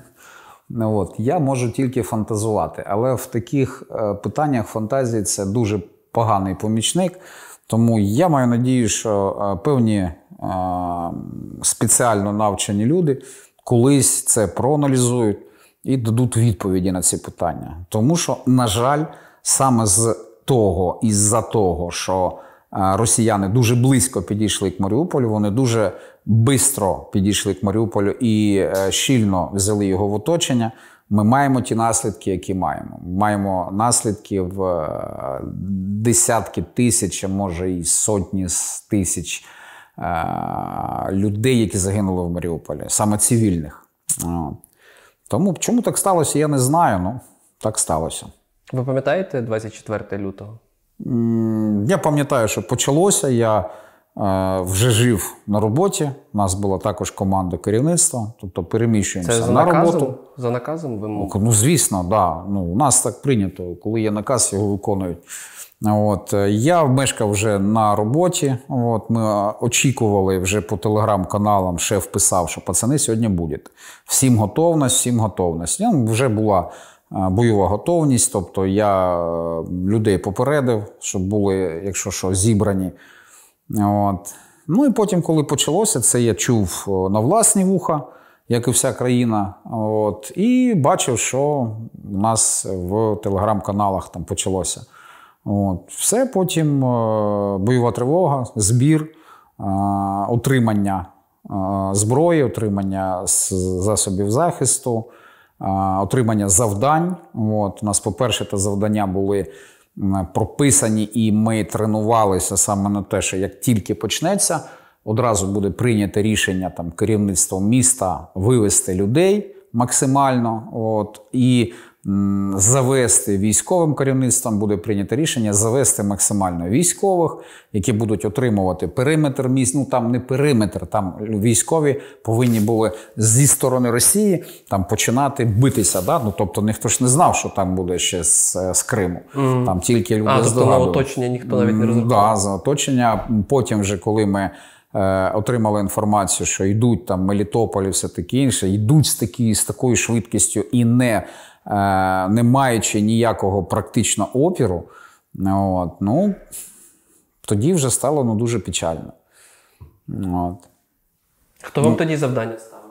Ну, от. Я можу тільки фантазувати, але в таких е, питаннях фантазії це дуже поганий помічник. Тому я маю надію, що е, певні е, спеціально навчені люди колись це проаналізують і дадуть відповіді на ці питання. Тому що, на жаль, саме з того і з-за того, що росіяни дуже близько підійшли к Маріуполю, вони дуже швидко підійшли к Маріуполю і е, щільно взяли його в оточення. Ми маємо ті наслідки, які маємо. Маємо наслідки в е, десятки тисяч, а може і сотні тисяч е, людей, які загинули в Маріуполі, саме цивільних. Тому чому так сталося, я не знаю. Ну так сталося. Ви пам'ятаєте 24 лютого? Я пам'ятаю, що почалося. Я е, вже жив на роботі. У нас була також команда керівництва, тобто переміщуємося Це за на наказом? роботу. За наказом ви Ну, звісно, да. Ну, у нас так прийнято. Коли є наказ, його виконують. От, е, я мешкав вже на роботі. От, ми очікували вже по телеграм-каналам, шеф писав, що пацани сьогодні будуть. Всім готовність, всім готовність. Ну, вже була бойова готовність, тобто я е, людей попередив, щоб були, якщо що, зібрані. От. Ну і потім, коли почалося, це я чув на власні вуха, як і вся країна. От, і бачив, що у нас в телеграм-каналах там почалося. От. Все потім е, бойова тривога, збір, е, отримання зброї, отримання засобів захисту, отримання завдань. От. У нас, по-перше, те завдання були прописані, і ми тренувалися саме на те, що як тільки почнеться, одразу буде прийнято рішення там, керівництвом міста вивести людей максимально. От, і завести військовим керівництвом буде прийнято рішення завести максимально військових, які будуть отримувати периметр міст. Ну там не периметр, там військові повинні були зі сторони Росії там починати битися. Да? Ну тобто ніхто ж не знав, що там буде ще з, з Криму. Там тільки люди А, тобто на оточення ніхто навіть не розраховував. Да, за оточення. Потім, вже коли ми е, отримали інформацію, що йдуть там Мелітополь і все таке інше, йдуть з, такі, з такою швидкістю і не, не маючи ніякого практично опіру, от, ну, тоді вже стало ну, дуже печально. От. Хто вам тоді завдання ставив?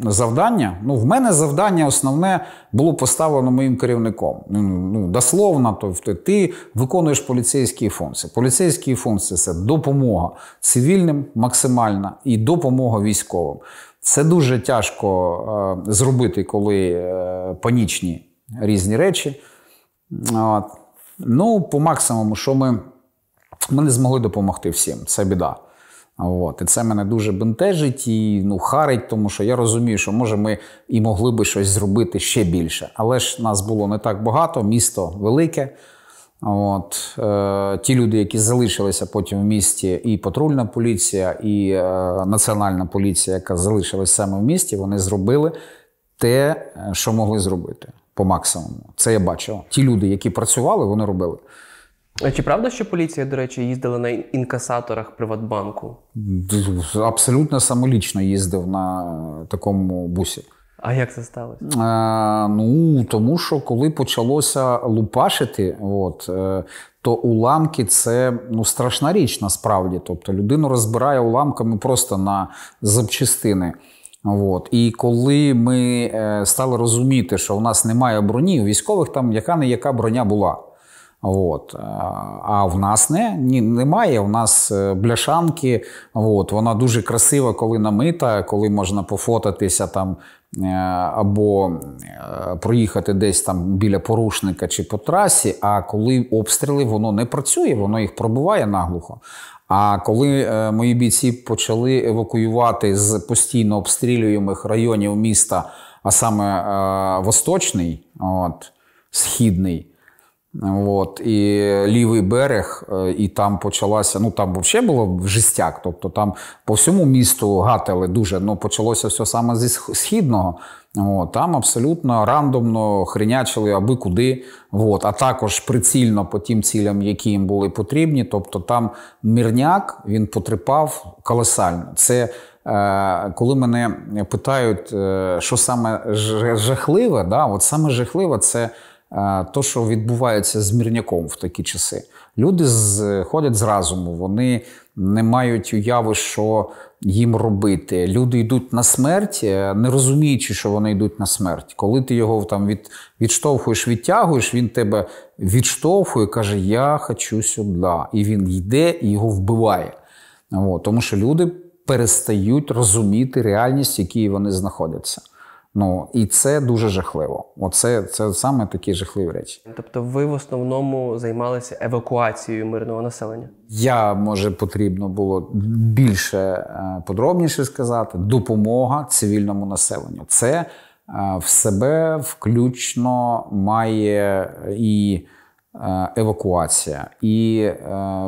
Завдання? Ну, в мене завдання основне було поставлено моїм керівником. Ну, ну, дословно, тобто ти виконуєш поліцейські функції. Поліцейські функції це допомога цивільним максимальна і допомога військовим. Це дуже тяжко е, зробити, коли е, панічні різні речі. От. Ну, по максимуму, що ми, ми не змогли допомогти всім. Це біда. От. І це мене дуже бентежить і ну, харить, тому що я розумію, що може ми і могли би щось зробити ще більше. Але ж нас було не так багато, місто велике. От. Е, ті люди, які залишилися потім в місті, і патрульна поліція, і е, національна поліція, яка залишилась саме в місті, вони зробили те, е, що могли зробити по максимуму. Це я бачив. Ті люди, які працювали, вони робили. А Чи правда, що поліція, до речі, їздила на інкасаторах Приватбанку? Абсолютно самолічно їздив на такому бусі. А як це сталося? Е, ну, тому що коли почалося лупашити, от, е, то уламки це ну, страшна річ насправді. Тобто людину розбирає уламками просто на запчастини. От. І коли ми е, стали розуміти, що у нас немає броні, у військових там яка не яка броня була. От. А в нас не, ні, немає. У нас бляшанки. От. Вона дуже красива, коли намита, коли можна пофотатися там або е, проїхати десь там біля порушника чи по трасі. А коли обстріли, воно не працює, воно їх пробиває наглухо. А коли е, мої бійці почали евакуювати з постійно обстрілюємих районів міста, а саме е, Восточний, от, Східний. От, і лівий берег, е, і там почалася. Ну там взагалі було жестяк. Тобто там по всьому місту гатили дуже. Ну почалося все саме зі східного. От, там абсолютно рандомно хренячили аби куди. От, а також прицільно по тим цілям, які їм були потрібні. Тобто там мірняк він потріпав колосально. Це е, коли мене питають, е, що саме жахливе, да, от саме жахливе це. Е, то, що відбувається з мірняком в такі часи. Люди ходять з разуму, вони не мають уяви, що їм робити. Люди йдуть на смерть, е, не розуміючи, що вони йдуть на смерть. Коли ти його там від, відштовхуєш, відтягуєш, він тебе відштовхує, каже: Я хочу сюди. І він йде і його вбиває. От, тому що люди перестають розуміти реальність, в якій вони знаходяться. Ну і це дуже жахливо. Оце це саме такі жахливі речі. Тобто, ви в основному займалися евакуацією мирного населення? Я може потрібно було більше е, подробніше сказати. Допомога цивільному населенню. Це е, в себе включно має і е, евакуація, і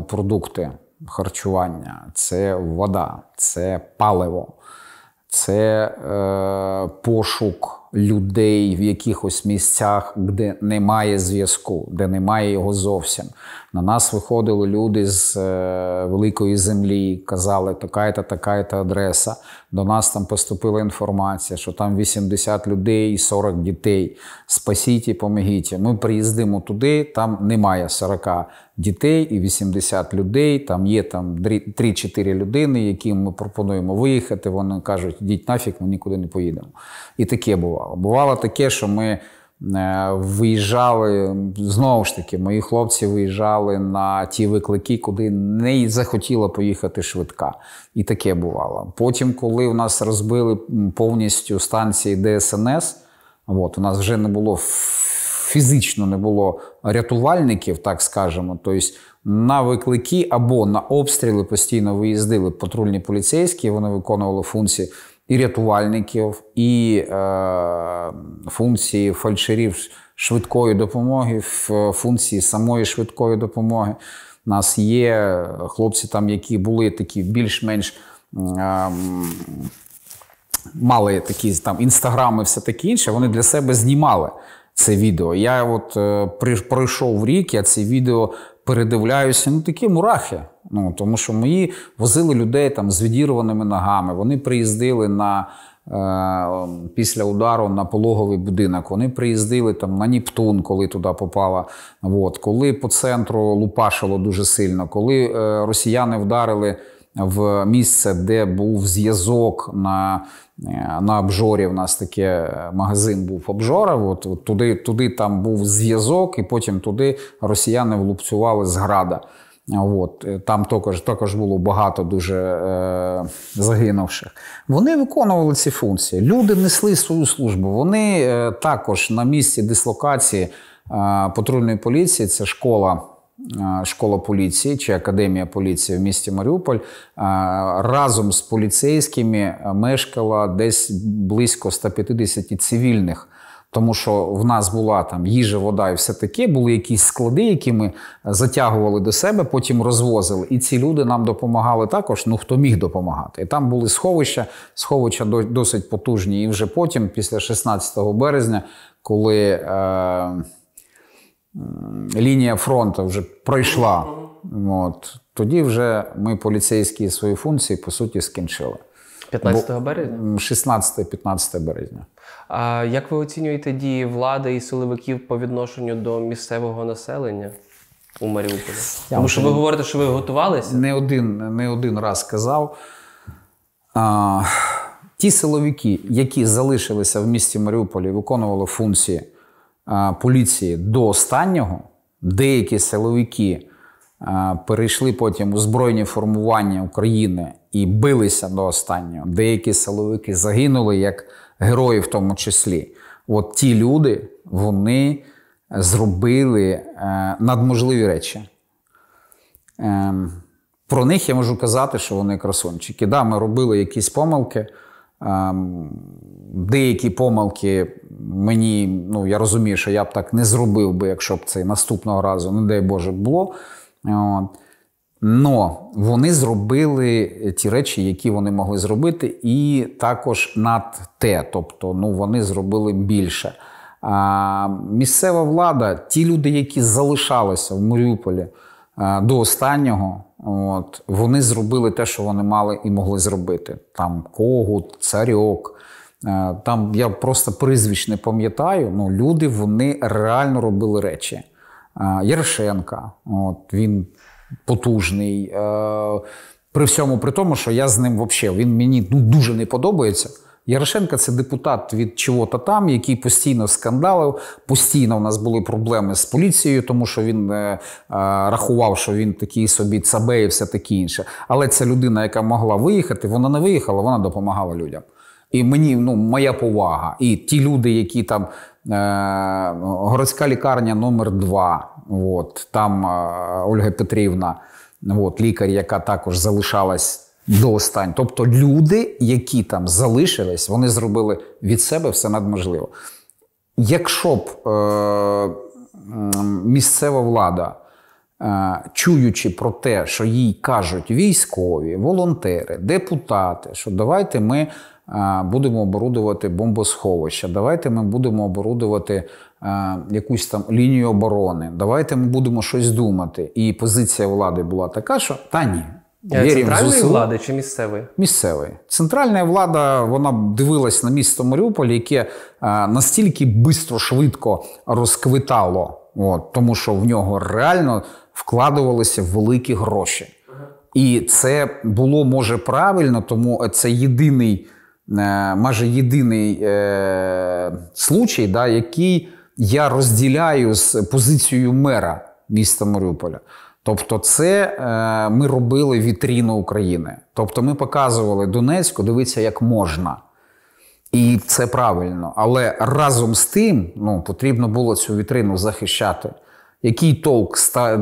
продукти харчування, це вода, це паливо це е, пошук людей в якихось місцях, де немає зв'язку, де немає його зовсім. На нас виходили люди з е, великої землі, казали, така-та, така-та адреса. До нас там поступила інформація, що там 80 людей і 40 дітей. Спасіть і помогіть. Ми приїздимо туди, там немає 40 дітей і 80 людей. Там є там 3-4 людини, яким ми пропонуємо виїхати. Вони кажуть, йдіть нафіг, ми нікуди не поїдемо. І таке бувало. Бувало таке, що ми. Е, виїжджали знову ж таки, мої хлопці виїжджали на ті виклики, куди не захотіла поїхати швидка. І таке бувало. Потім, коли в нас розбили повністю станції ДСНС, от, у нас вже не було фізично не було рятувальників, так скажемо. Тобто на виклики або на обстріли постійно виїздили патрульні поліцейські, вони виконували функції і рятувальників, і е, функції фальшерів швидкої допомоги, функції самої швидкої допомоги. У нас є хлопці, там, які були такі більш-менш. Е, Мали такі там інстаграми, все таке інше, вони для себе знімали це відео. Я от е, пройшов рік, я це відео передивляюся, ну такі мурахи. Ну, Тому що мої возили людей там з відірваними ногами. Вони приїздили на. Е, після удару на пологовий будинок вони приїздили там на Нептун, коли туди попала. От. Коли по центру лупашило дуже сильно, коли е, росіяни вдарили в місце, де був зв'язок на на обжорі. У нас таке магазин був обжора. От, от туди туди там був зв'язок, і потім туди росіяни влупцювали з града. От, Там також також було багато дуже е, загинувших. Вони виконували ці функції. Люди несли свою службу. Вони е, також на місці дислокації е, патрульної поліції, це школа. Е, школа поліції чи академія поліції в місті Маріуполь е, разом з поліцейськими мешкала десь близько 150 цивільних. Тому що в нас була там їжа, вода і все таке, були якісь склади, які ми затягували до себе, потім розвозили. І ці люди нам допомагали також. Ну хто міг допомагати. І там були сховища, сховища досить потужні. І вже потім, після 16 березня, коли. Е- лінія фронту вже пройшла. От. Тоді вже ми поліцейські свої функції по суті скінчили. 15 березня? 16-15 березня. А як ви оцінюєте дії влади і силовиків по відношенню до місцевого населення у Маріуполі? Я Тому що ви говорите, що ви готувалися? Не один не один раз казав. А, Ті силовики, які залишилися в місті Маріуполі, виконували функції поліції до останнього, деякі силовики перейшли потім у збройні формування України і билися до останнього. Деякі силовики загинули як герої, в тому числі. От ті люди вони зробили е, надможливі речі. Ем, про них я можу казати, що вони красунчики. Да, ми робили якісь помилки. Ем, деякі помилки мені, ну я розумію, що я б так не зробив би, якщо б це наступного разу, не дай Боже, було. От. Но вони зробили ті речі, які вони могли зробити, і також над те. Тобто, ну вони зробили більше. А, Місцева влада, ті люди, які залишалися в Маріуполі а, до останнього, от, вони зробили те, що вони мали і могли зробити. Там Когут, Царьок. Е, там я просто прізвищ не пам'ятаю. Ну, люди вони реально робили речі. Е, Ярошенка, от, він потужний. Е, При всьому при тому, що я з ним взагалі, він мені ну, дуже не подобається. Ярошенко це депутат від чого-то там, який постійно скандалив. Постійно у нас були проблеми з поліцією, тому що він е, е, рахував, що він такий собі цабе і все таке інше. Але це людина, яка могла виїхати, вона не виїхала, вона допомагала людям. І мені ну, моя повага. І ті люди, які там е, городська лікарня номер 2 от, там е, Ольга Петрівна, от, лікар, яка також залишалась до останнього. Тобто люди, які там залишились, вони зробили від себе все надможливо. Якщо б е, місцева влада, е, чуючи про те, що їй кажуть військові, волонтери, депутати, що давайте ми будемо оборудувати бомбосховища, давайте ми будемо оборудувати якусь там лінію оборони, давайте ми будемо щось думати. І позиція влади була така, що та ні. Е, Центральної влади чи місцевої? Місцевий. Центральна влада вона дивилась на місто Маріуполь, яке настільки бистро, швидко розквитало, от, тому що в нього реально вкладувалися великі гроші. І це було може правильно, тому це єдиний, майже єдиний е, случай, да, який я розділяю з позицією мера міста Маріуполя. Тобто, це е, ми робили вітріну України. Тобто, ми показували Донецьку, дивіться, як можна. І це правильно. Але разом з тим ну, потрібно було цю вітрину захищати. Який толк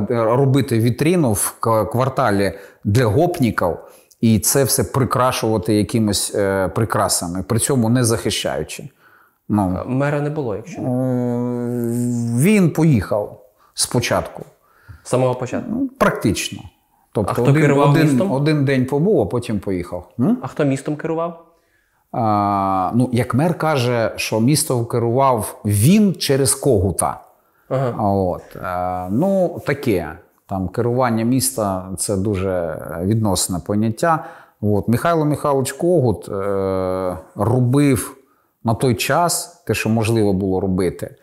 робити вітрину в кварталі для гопніків і це все прикрашувати якимось е, прикрасами, при цьому не захищаючи. Ну, Мера не було, якщо не. е, він поїхав спочатку. з самого початку. Ну, практично. Тобто А хто один, керував один, містом? один день побув, а потім поїхав. М? А хто містом керував? А, ну, як мер каже, що місто керував він через когута. Ага. От, е, ну, таке. Там керування міста це дуже відносне поняття. От, Михайло Михайлович Когут е, робив на той час те, що можливо було робити,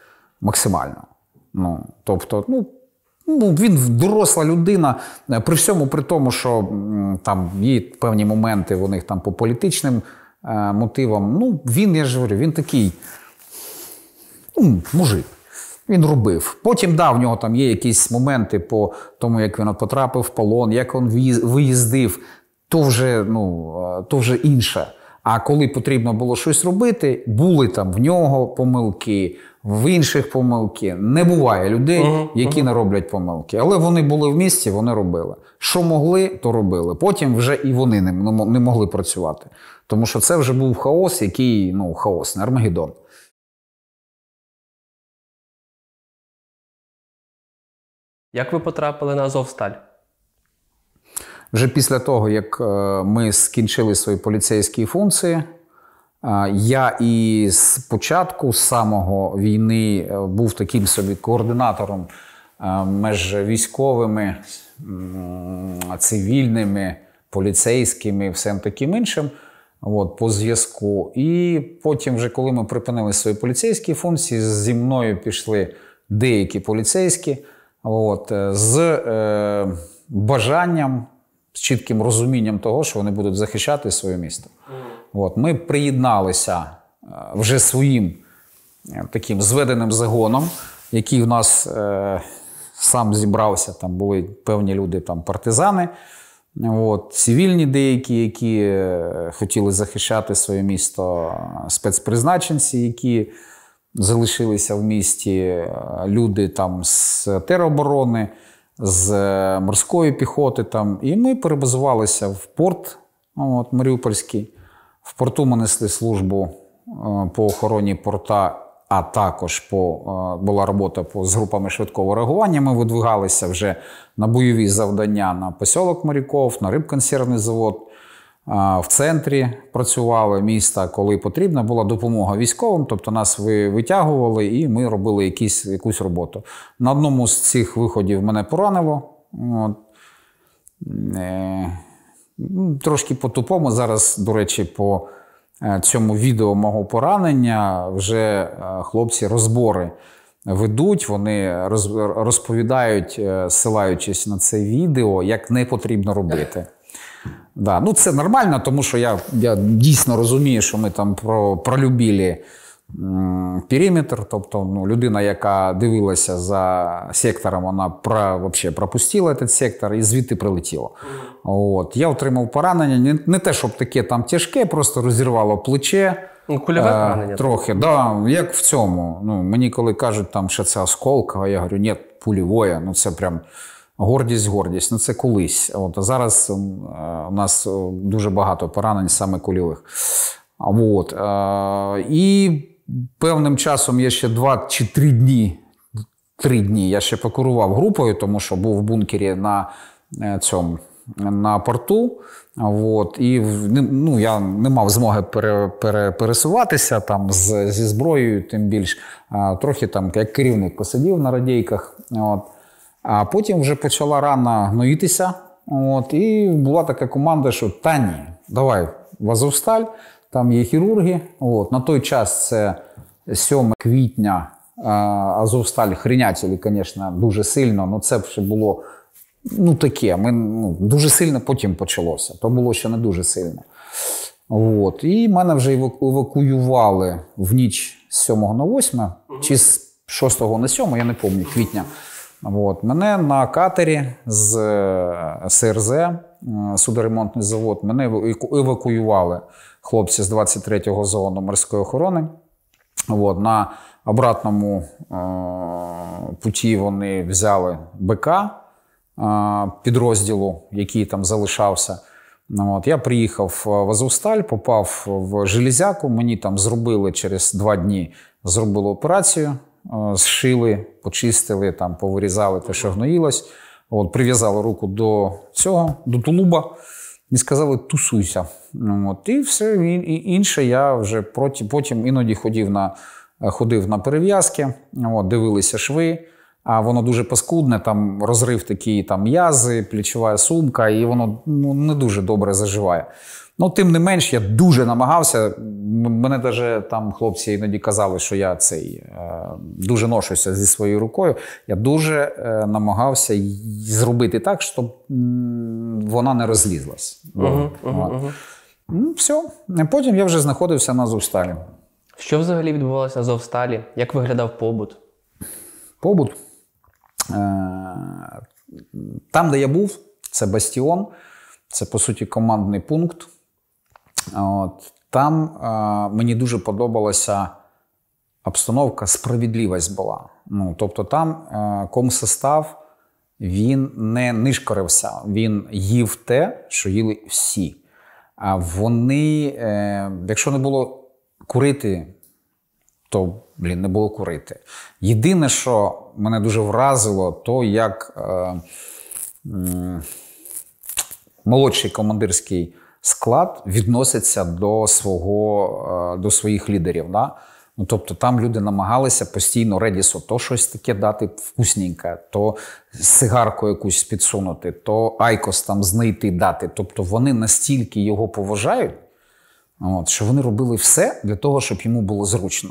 максимально. Ну, тобто, ну, ну, він доросла людина, е, при всьому при тому, що там є певні моменти у них там по політичним е, мотивам. Ну, він, я ж говорю, він такий ну, мужик. Він робив. Потім, да, в нього там є якісь моменти по тому, як він потрапив в полон, як він виїз- виїздив, то вже, ну, то вже інше. А коли потрібно було щось робити, були там в нього помилки, в інших помилки. Не буває людей, які не роблять помилки. Але вони були в місті, вони робили. Що могли, то робили. Потім вже і вони не могли працювати. Тому що це вже був хаос, який ну, хаос, не Армагеддон. Як ви потрапили на Азовсталь? Вже після того, як е, ми скінчили свої поліцейські функції, е, я і з початку, самого війни, е, був таким собі координатором між військовими, цивільними, поліцейськими, всім таким іншим. От, по зв'язку. І потім, вже коли ми припинили свої поліцейські функції, зі мною пішли деякі поліцейські от, е, з е, бажанням, з чітким розумінням того, що вони будуть захищати своє місто. От, ми приєдналися е, вже своїм е, таким зведеним загоном, який в нас е, сам зібрався. Там були певні люди, там партизани, от, цивільні деякі, які хотіли захищати своє місто, спецпризначенці, які залишилися в місті, е, люди там з тероборони, з е, морської піхоти. Там, і ми перебазувалися в порт от, Маріупольський. В порту ми несли службу е, по охороні порта, а також по, була робота з групами швидкого реагування. Ми видвигалися вже на бойові завдання на посілок Моряков, на рибконсервний завод. В центрі працювали міста, коли потрібна була допомога військовим, тобто нас витягували і ми робили якісь, якусь роботу. На одному з цих виходів мене поранило. От. Е, ну, Трошки по-тупому. Зараз, до речі, по е, цьому відео мого поранення вже е, хлопці розбори ведуть. Вони розповідають, ссилаючись на це відео, як не потрібно робити. <laughs> Да. Ну, це нормально, тому що я, я дійсно розумію, що ми там про, пролюбили м, периметр. Тобто ну, людина, яка дивилася за сектором, вона про, вообще пропустила цей сектор і звідти прилетіла. От. Я отримав поранення. Не, не те, щоб таке там тяжке, просто розірвало плече. Ну, кульове Е, поранення. Трохи, да, як в цьому. Ну, мені коли кажуть, там, що це осколка, я говорю, ні, пульове, ну це прям гордість, гордість. Ну це колись. От, зараз е, у нас е, дуже багато поранень саме кульових. От, е, і певним часом я ще два чи три дні. Три дні я ще покерував групою, тому що був в бункері на цьому на порту. От, і ну, я не мав змоги пере, пере, пересуватися там з, зі зброєю, тим більш трохи там як керівник посидів на радійках. От. А потім вже почала рана гноїтися. От, і була така команда, що та ні, давай в Азовсталь, там є хірурги. От, на той час це 7 квітня. Азовсталь хренятілі, звісно, дуже сильно, але це вже було ну, таке. Ми, ну, дуже сильно потім почалося. То було ще не дуже сильно. От. І мене вже евакуювали в ніч з 7 на 8, чи з 6 на 7, я не пам'ятаю, квітня. От. Мене на катері з е, СРЗ, е, судоремонтний завод, мене евакуювали хлопці з 23-го зону морської охорони. От, на обратному е, путі вони взяли БК е, підрозділу, який там залишався. От, я приїхав в Азовсталь, попав в Железяку. Мені там зробили через два дні зробили операцію, е, зшили, почистили, там, повирізали те, що гноїлось. От, прив'язали руку до цього, до тулуба і сказали: тусуйся. От, і все і, інше я вже проти, потім іноді ходив на, ходив на перев'язки, от, дивилися шви. А воно дуже паскудне, там розрив такий там м'язи, плечова сумка, і воно ну, не дуже добре заживає. Ну, тим не менш, я дуже намагався. Мене навіть там хлопці іноді казали, що я цей е, дуже ношуся зі своєю рукою. Я дуже е, намагався зробити так, щоб вона не розлізлась. От. Ну, все. Потім я вже знаходився на Зусталі. Що взагалі відбувалося на Азовсталі? Як виглядав побут? побут. Е, Там, де я був, це Бастіон, це по суті командний пункт. От. Там е, мені дуже подобалася обстановка, справедливість була. Ну, тобто там е, комсостав він не нишкорився, він їв те, що їли всі. А вони, е, якщо не було курити, то блін, не було курити. Єдине, що мене дуже вразило, то як е, молодший командирський склад відноситься до, свого, е, до своїх лідерів. Да? Ну, тобто там люди намагалися постійно Редісу то щось таке дати вкусненьке, то сигарку якусь підсунути, то айкос там знайти дати. Тобто вони настільки його поважають, От, що вони робили все для того, щоб йому було зручно.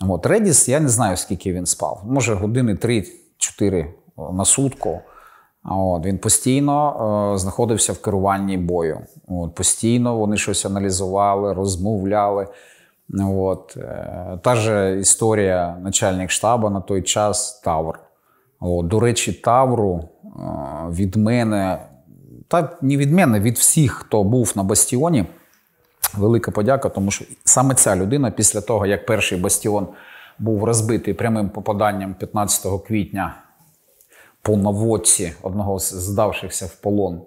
От, Редіс, я не знаю, скільки він спав. Може, години 3-4 на сутку. От, він постійно е, знаходився в керуванні бою. От, постійно вони щось аналізували, розмовляли. От, е, та ж історія начальник штабу на той час Тавр. От, до речі, Тавру е, від мене, та не від мене, від всіх, хто був на бастіоні. Велика подяка, тому що саме ця людина, після того, як перший бастіон був розбитий прямим попаданням 15 квітня по наводці одного з здавшихся в полон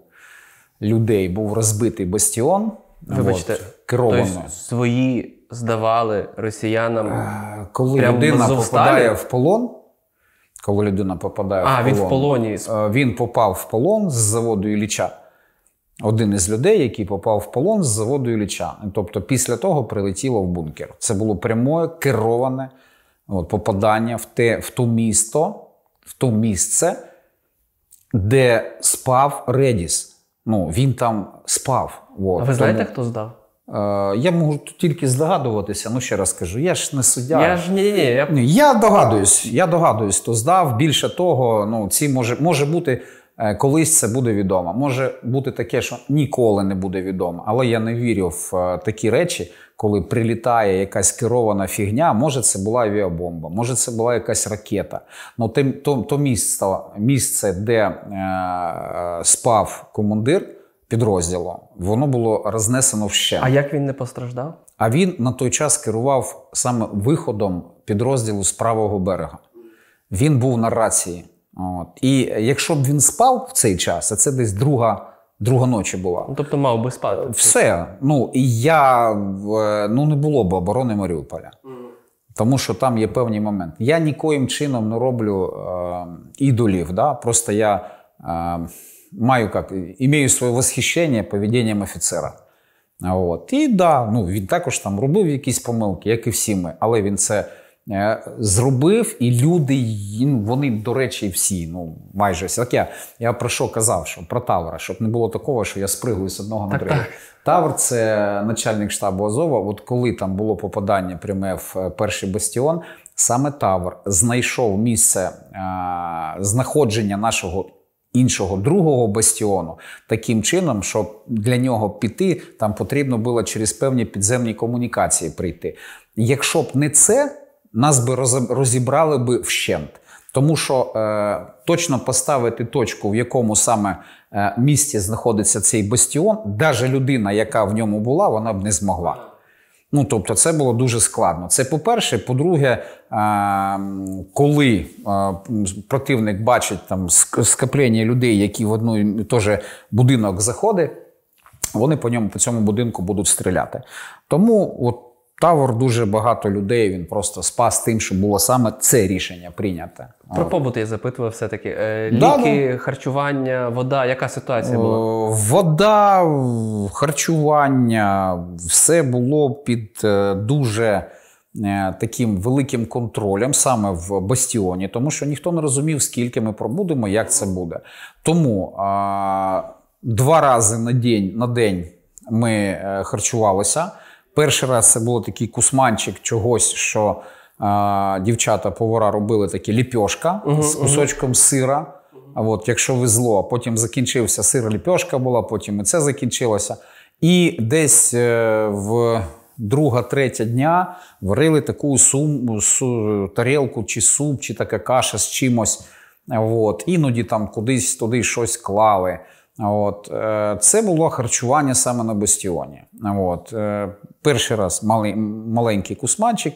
людей, був розбитий бастіон. Вибачте, от, керовано. тобто свої здавали росіянам. Е, Коли Прямо людина попадає в полон, коли людина попадає А, в він в полоні. Е, Він попав в полон з заводу Ілліча. Один із людей, який попав в полон з заводу Ілліча. Тобто після того прилетіло в бункер. Це було пряме кероване от, попадання в те, в то місто, в то місце, де спав Редіс. Ну, він там спав. От. А ви знаєте, Тому, хто здав? е, я можу тільки здогадуватися, ну ще раз кажу, я ж не суддя. Я ж ні, ні, ні. Я... Ні, я догадуюсь, я догадуюсь, хто здав. Більше того, ну, ці може, може бути Е, Колись це буде відомо. Може бути таке, що ніколи не буде відомо. Але я не вірю в е, такі речі, коли прилітає якась керована фігня. Може, це була авіабомба, може, це була якась ракета. Ну, тим- то, то місце, місце, де е, спав командир підрозділу, воно було рознесено вщент. А як він не постраждав? А він на той час керував саме виходом підрозділу з правого берега. Він був на рації. От. І якщо б він спав в цей час, а це десь друга, друга ночі була. Ну, тобто мав би спати. Все. Ну і я е, ну не було б оборони Маріуполя. Тому що там є певні моменти. Я нікоїм чином не роблю е, ідолів. Да? Просто я е, маю як, імею своє восхищення поведінням офіцера. От. І да, ну, він також там робив якісь помилки, як і всі ми, але він це зробив, і люди, ну, вони, до речі, всі, ну майже всі. Так я, я про що казав, що про Тавра, щоб не було такого, що я спригую з одного на другий. Тавр це начальник штабу Азова. От коли там було попадання пряме в е, перший бастіон, саме Тавр знайшов місце е, знаходження нашого іншого другого бастіону таким чином, щоб для нього піти, там потрібно було через певні підземні комунікації прийти. Якщо б не це, нас би розібрали би вщент. Тому що е, точно поставити точку, в якому саме е, місці знаходиться цей бастіон, навіть людина, яка в ньому була, вона б не змогла. Ну, тобто, це було дуже складно. Це по-перше. По-друге, е, коли е, противник бачить там скоплення людей, які в одну той будинок заходить, вони по ньому по цьому будинку будуть стріляти. Тому от Тавор дуже багато людей він просто спас тим, що було саме це рішення прийняте. Про побут я запитував все-таки. Е, Да, ліки, харчування, вода. Яка ситуація була? Вода, харчування, все було під е, дуже е, таким великим контролем саме в бастіоні, тому що ніхто не розумів, скільки ми пробудемо, як це буде. Тому а, два рази на день, на день ми е, харчувалися. Перший раз це був такий кусманчик чогось, що а, дівчата повара робили такі ліпьошка з кусочком сира. А от, якщо везло, потім закінчився сир ліпьошка була, потім і це закінчилося. І десь е, в друга, третя дня варили таку сум, су, тарілку, чи суп, чи така каша з чимось. От. Іноді там кудись туди щось клали. От. е, Це було харчування саме на бастіоні. От. Е, Перший раз малий, маленький кусманчик,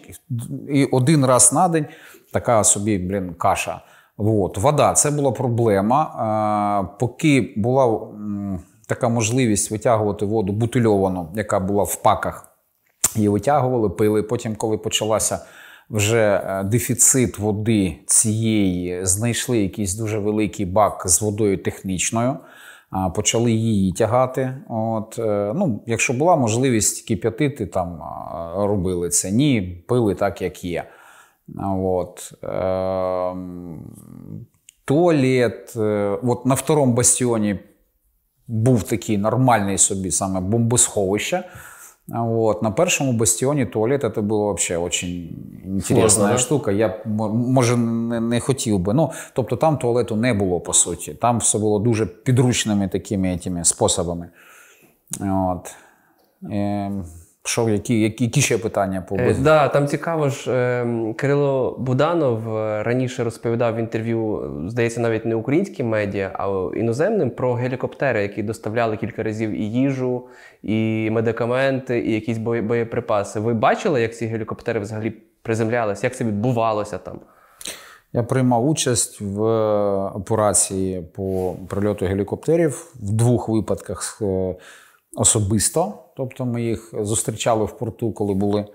і один раз на день така собі блін, каша. От. Вода це була проблема. А, поки була м, така можливість витягувати воду бутильовану, яка була в паках, її витягували, пили. Потім, коли почалася вже е, дефіцит води цієї, знайшли якийсь дуже великий бак з водою технічною. Почали її тягати. От, е, ну, якщо була можливість кип'ятити, там робили це. Ні, пили так, як є. От, ем, туалет. е, От на второму бастіоні був такий нормальний собі саме бомбосховище. А От. На першому бастіоні туалет це було взагалі інтересна да? штука. Я може не, не хотів би. Ну, тобто там туалету не було по суті. Там все було дуже підручними такими этими способами. От. Що, які, які, які ще питання по Е, да, там цікаво ж, е, Кирило Буданов е, раніше розповідав в інтерв'ю, е, здається, навіть не українським медіа, а іноземним про гелікоптери, які доставляли кілька разів і їжу, і медикаменти, і якісь бої- боєприпаси. Ви бачили, як ці гелікоптери взагалі приземлялися? Як це відбувалося там? Я приймав участь в е, операції по прильоту гелікоптерів в двох випадках особисто. Тобто ми їх зустрічали в порту, коли були.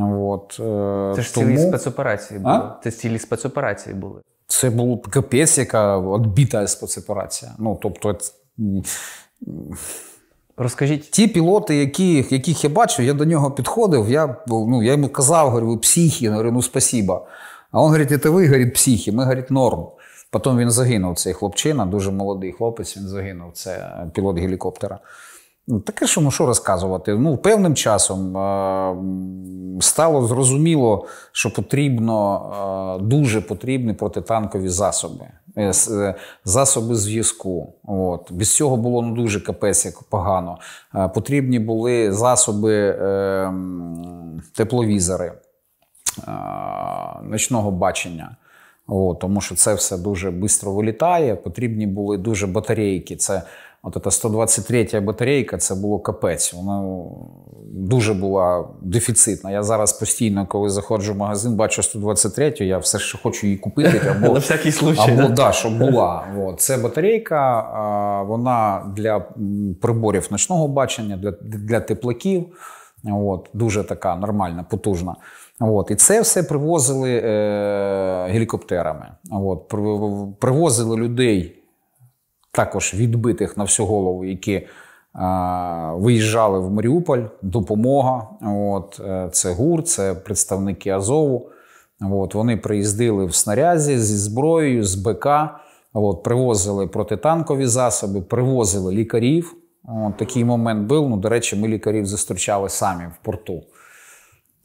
От, е, Це ж тому цілі спецоперації були. А? Це цілі спецоперації були. це був капець, яка відбита спецоперація. Ну, тобто, Розкажіть, ті пілоти, які, яких я бачив, я до нього підходив, я, ну, я йому казав, говорю, ви психі, я говорю, ну спасіба. А він говорить, це ви, говорить, психі, ми, говорить, норм. Потім він загинув, цей хлопчина, дуже молодий хлопець, він загинув, це пілот гелікоптера. Ну, Таке, що ну, що розказувати. Ну, певним часом е, стало зрозуміло, що потрібно е, дуже потрібні протитанкові засоби, е, е, засоби зв'язку. От. Без цього було ну, дуже капець як погано. Е, потрібні були засоби е, тепловізори ночного бачення. О, тому що це все дуже швидко вилітає. Потрібні були дуже батарейки. Це от ця 123 батарейка, це було капець. Вона дуже була дефіцитна. Я зараз постійно, коли заходжу в магазин, бачу 123, я все ще хочу її купити. <laughs> Або, На всякий случай. або да? да, щоб була. От. Це батарейка, вона для приборів ночного бачення, для, для теплаків. От, дуже така нормальна, потужна. От, і це все привозили е, гелікоптерами. От, привозили людей, також відбитих на всю голову, які е, виїжджали в Маріуполь, допомога. От, е, це ГУР, це представники Азову. От, вони приїздили в снарязі зі зброєю, з БК, от, привозили протитанкові засоби, привозили лікарів. От, такий момент був. Ну, до речі, ми лікарів зустрічали самі в порту.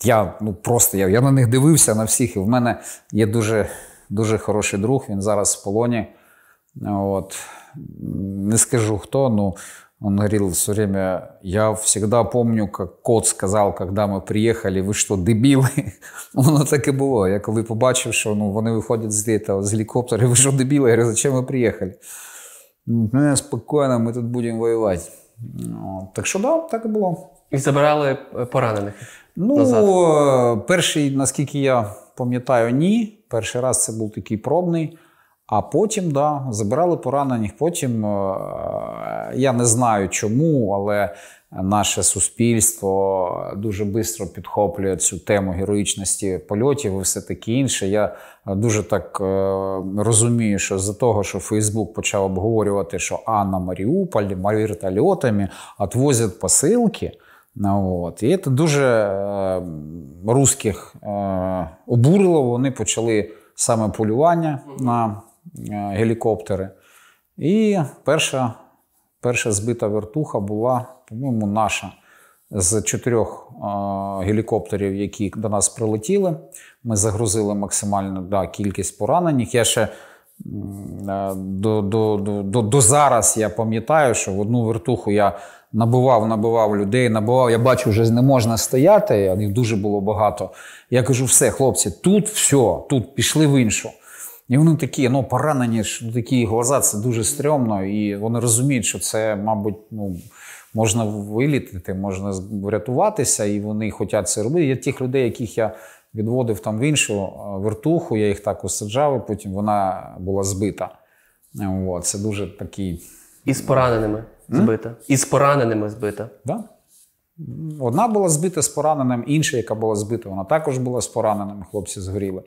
Я ну просто я, я на них дивився на всіх, і в мене є дуже, дуже хороший друг. Він зараз в полоні. От. Не скажу кто, но он говорил все время, я всегда помню, как кот сказал, когда ми приїхали, ви що, дебіли? <laughs> Воно так і було. Я коли побачив, що ну, вони виходять з, з гелікоптера, ви що, дебіли? Я говорю, зачем ви приїхали? Ну, спокійно, ми тут будемо воювати. Ну, так що да, так і було. І забирали поранених. Ну, назад? перший, наскільки я пам'ятаю, ні. Перший раз це був такий пробний. А потім, да, забирали поранених. Потім е, я не знаю чому, але наше суспільство дуже швидко підхоплює цю тему героїчності польотів і все таке інше. Я дуже так е, розумію, що з-за того, що Фейсбук почав обговорювати, що а на Маріуполі вертольотами відвозять посилки. От. І це дуже е, русських е, обурило. Вони почали саме полювання на е, гелікоптери. І перша, перша збита вертуха була, по-моєму, наша з чотирьох е, гелікоптерів, які до нас прилетіли. Ми загрузили максимальну да, кількість поранених. Я ще до, до, до, до, до зараз я пам'ятаю, що в одну вертуху я набивав, набивав людей, набивав. Я бачу, вже не можна стояти, а їх дуже було багато. Я кажу: все, хлопці, тут все, тут пішли в іншу. І вони такі, ну, поранені, ну, такі глаза, це дуже стрьомно, і вони розуміють, що це, мабуть, ну, можна вилітити, можна врятуватися, і вони хочуть це робити. Є тих людей, яких я відводив там в іншу е, вертуху, я їх так осаджав, і потім вона була збита. От, це дуже такий. І з пораненими збита. І з пораненими збита. Да? Одна була збита з пораненим, інша, яка була збита, вона також була з пораненим, хлопці згоріли.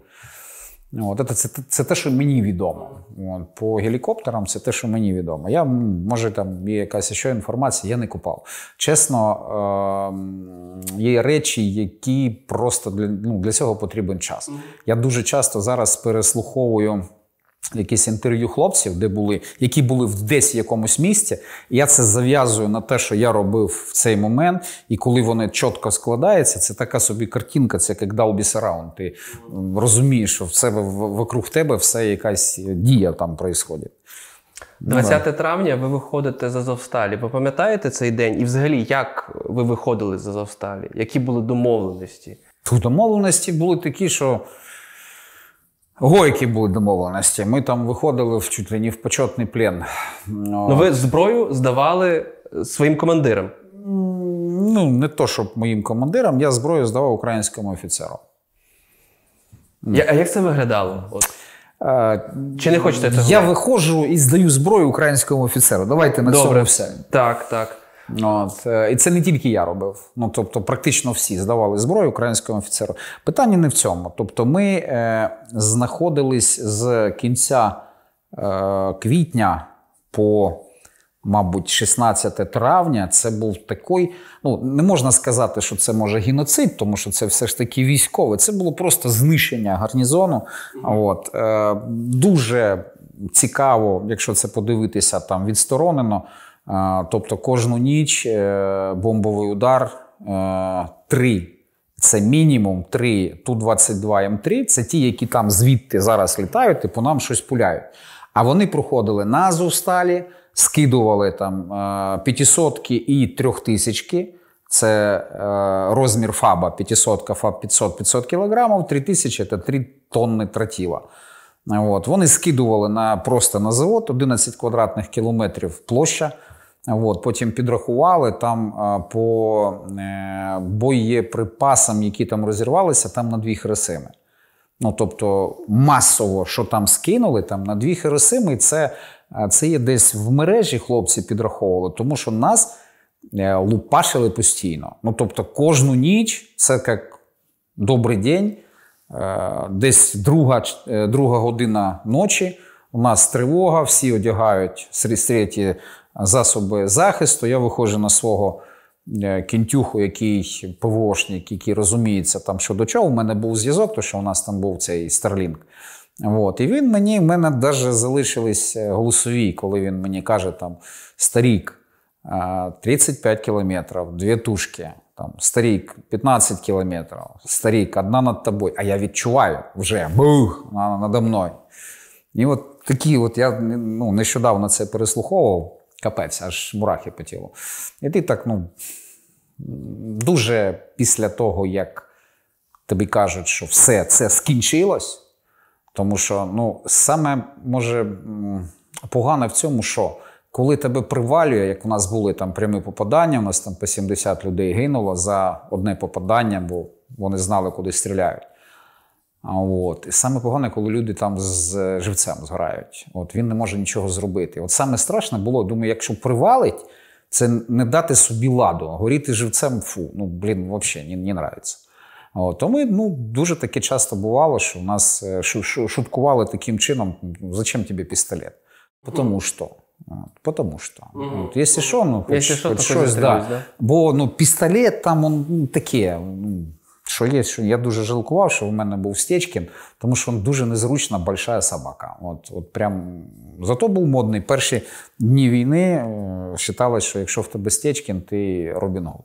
От, це, це, це те, що мені відомо. От, по гелікоптерам це те, що мені відомо. Я, може, там є якась ще інформація, я не купав. Чесно, е, є речі, які просто для, ну, для цього потрібен час. Я дуже часто зараз переслуховую. Якісь інтерв'ю хлопців, де були, які були в десь в якомусь місці. І я це зав'язую на те, що я робив в цей момент. І коли вони чітко складаються, це така собі картинка, це як Dolby Surround. Ти розумієш, що в себе вокруг тебе все якась дія там відбувається. 20 травня ви виходите з Азовсталі. Ви пам'ятаєте цей день? І взагалі, як ви виходили з Азовсталі? Які були домовленості? Домовленості були такі, що гойкі були домовленості. Ми там виходили в чуть ли не в почетний плен. Ну, ви зброю здавали своїм командирам. Ну, не то, щоб моїм командирам, я зброю здавав українському офіцеру. Я- А як це виглядало? От. Е, Чи не хочете цього? Я виходжу і здаю зброю українському офіцеру. Давайте на Добре. цьому все. Так, так. От. е, І це не тільки я робив. Ну, тобто, практично всі здавали зброю українському офіцеру. Питання не в цьому. Тобто, ми е, знаходились з кінця е, квітня по. Мабуть, 16 травня це був такий. Ну не можна сказати, що це може геноцид, тому що це все ж таки військове. Це було просто знищення гарнізону. От е, дуже цікаво, якщо це подивитися там відсторонено. Тобто кожну ніч е, бомбовий удар е, три. Це мінімум три Ту-22М3. Це ті, які там звідти зараз літають по нам щось пуляють. А вони проходили на Азовсталі, скидували там е, п'ятисотки і трьохтисячки. Це е, розмір ФАБа, 500 ФАБ 500 500 кілограмів, 3000 – це 3 тонни тротіла. От. Вони скидували на, просто на завод 11 квадратних кілометрів площа. От. Потім підрахували там по е, боєприпасам, які там розірвалися, там на дві Хиросими. Ну, тобто масово, що там скинули, там на дві Хиросими, це, це є десь в мережі хлопці підраховували, тому що нас е, лупашили постійно. Ну, тобто, кожну ніч це як добрий день. Е, Десь друга, друга година ночі. У нас тривога, всі одягають срі- засоби захисту. Я виходжу на свого е, кінтюху, який ПВОшник, який розуміється там що до чого. У мене був зв'язок, тому що у нас там був цей Starlink. От. І він мені, в мене навіть залишились е, голосові, коли він мені каже, там старік, 35 кілометрів, дві тушки. Там, старік 15 кілометрів, старік, одна над тобою. А я відчуваю вже бух на- надо мною. І от такі, от я ну, нещодавно це переслуховував, капець, аж мурахи по тілу. І ти так, ну, дуже після того, як тобі кажуть, що все це скінчилось, тому що ну, саме може погано в цьому, що коли тебе привалює, як у нас були там прямі попадання, у нас там по 70 людей гинуло за одне попадання, бо вони знали, куди стріляють. А От. І саме погане, коли люди там з живцем згорають. От він не може нічого зробити. От саме страшне було, думаю, якщо привалить, це не дати собі ладу. Горіти живцем, фу, ну блін, взагалі не, не нравиться. От, то ми ну, дуже таке часто бувало, що в нас е, шу- шу- шуткували таким чином: зачем тобі пістолет? Потому що. От, потому що. От, якщо що, ну, хоч, Якщо що, хоч то щось, хоч застрілюсь, да. да? Бо ну, пістолет там он, ну, таке. Ну, що є, що я дуже жалкував, що в мене був Стечкін, тому що він дуже незручна большая собака. От, от прям, зато був модний. Перші дні війни е, вважалось, що якщо в тебе Стечкін, ти Робін Гуд.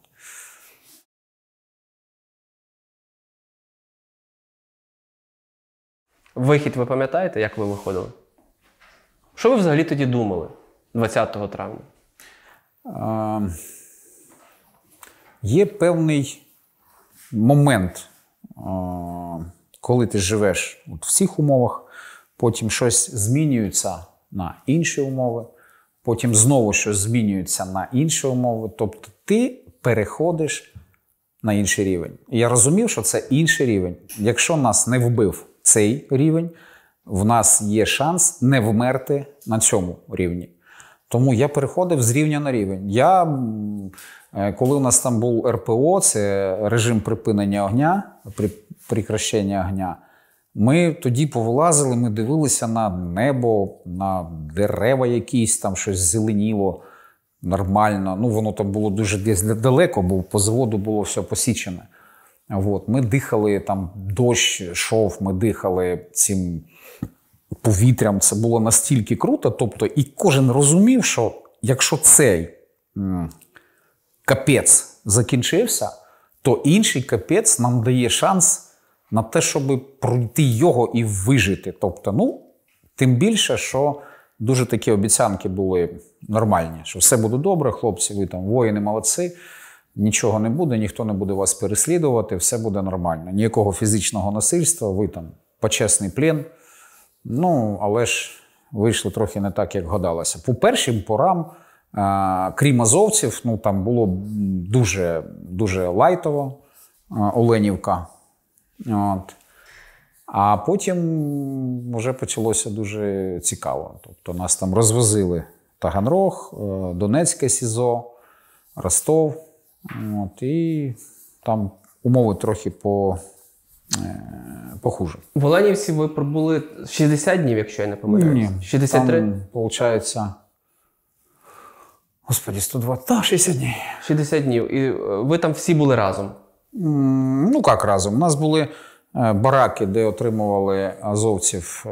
Вихід ви пам'ятаєте, як ви виходили? Що ви взагалі тоді думали 20 травня? Е, Є певний момент, е, коли ти живеш от в цих умовах, потім щось змінюється на інші умови, потім знову щось змінюється на інші умови. Тобто ти переходиш на інший рівень. І я розумів, що це інший рівень. Якщо нас не вбив цей рівень, в нас є шанс не вмерти на цьому рівні. Тому я переходив з рівня на рівень. Я, коли у нас там був РПО, це режим припинення огня, при, прекращення огня, ми тоді повилазили, ми дивилися на небо, на дерева якісь, там щось зеленіло нормально. Ну, воно там було дуже десь далеко, бо по заводу було все посічене. От. Ми дихали, там дощ йшов, ми дихали цим повітрям. Це було настільки круто. Тобто, і кожен розумів, що якщо цей капець закінчився, то інший капець нам дає шанс на те, щоб пройти його і вижити. Тобто, ну, тим більше, що дуже такі обіцянки були нормальні, що все буде добре, хлопці, ви там воїни молодці. Нічого не буде, ніхто не буде вас переслідувати, все буде нормально. Ніякого фізичного насильства, ви там почесний плен. Ну, але ж вийшло трохи не так, як гадалося. По першим порам, крім азовців, ну там було дуже, дуже лайтово Оленівка. От. А потім вже почалося дуже цікаво. Тобто нас там розвозили Таганрог, е, Донецьке СІЗО, Ростов. От, і там умови трохи по, е, похуже. В Оленівці ви пробули 60 днів, якщо я не помиляюсь. 63? Там, виходить, Господи, 120, та 60 днів. 60 днів. І е, ви там всі були разом. Ну, як разом? У нас були е, бараки, де отримували азовців е,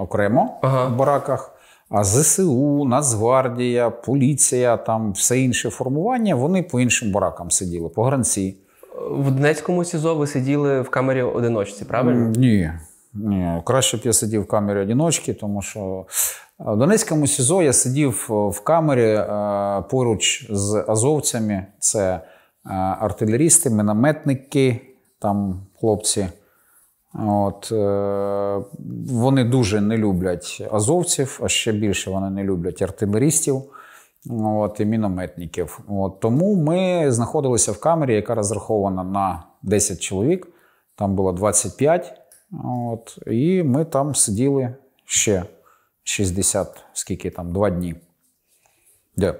окремо Ага. в бараках. А ЗСУ, Нацгвардія, поліція, там все інше формування, вони по іншим баракам сиділи, по гранці. В Донецькому СІЗО ви сиділи в камері одиночці, правильно? Ні. Ні, краще б я сидів в камері одиночки, тому що в Донецькому СІЗО я сидів в камері е, поруч з азовцями. Це е, артилерісти, мінометники, там хлопці. От, е, Вони дуже не люблять азовців, а ще більше вони не люблять артилерістів от, і мінометників. От, Тому ми знаходилися в камері, яка розрахована на 10 чоловік. Там було 25. От, І ми там сиділи ще 60, скільки там, два дні. Де?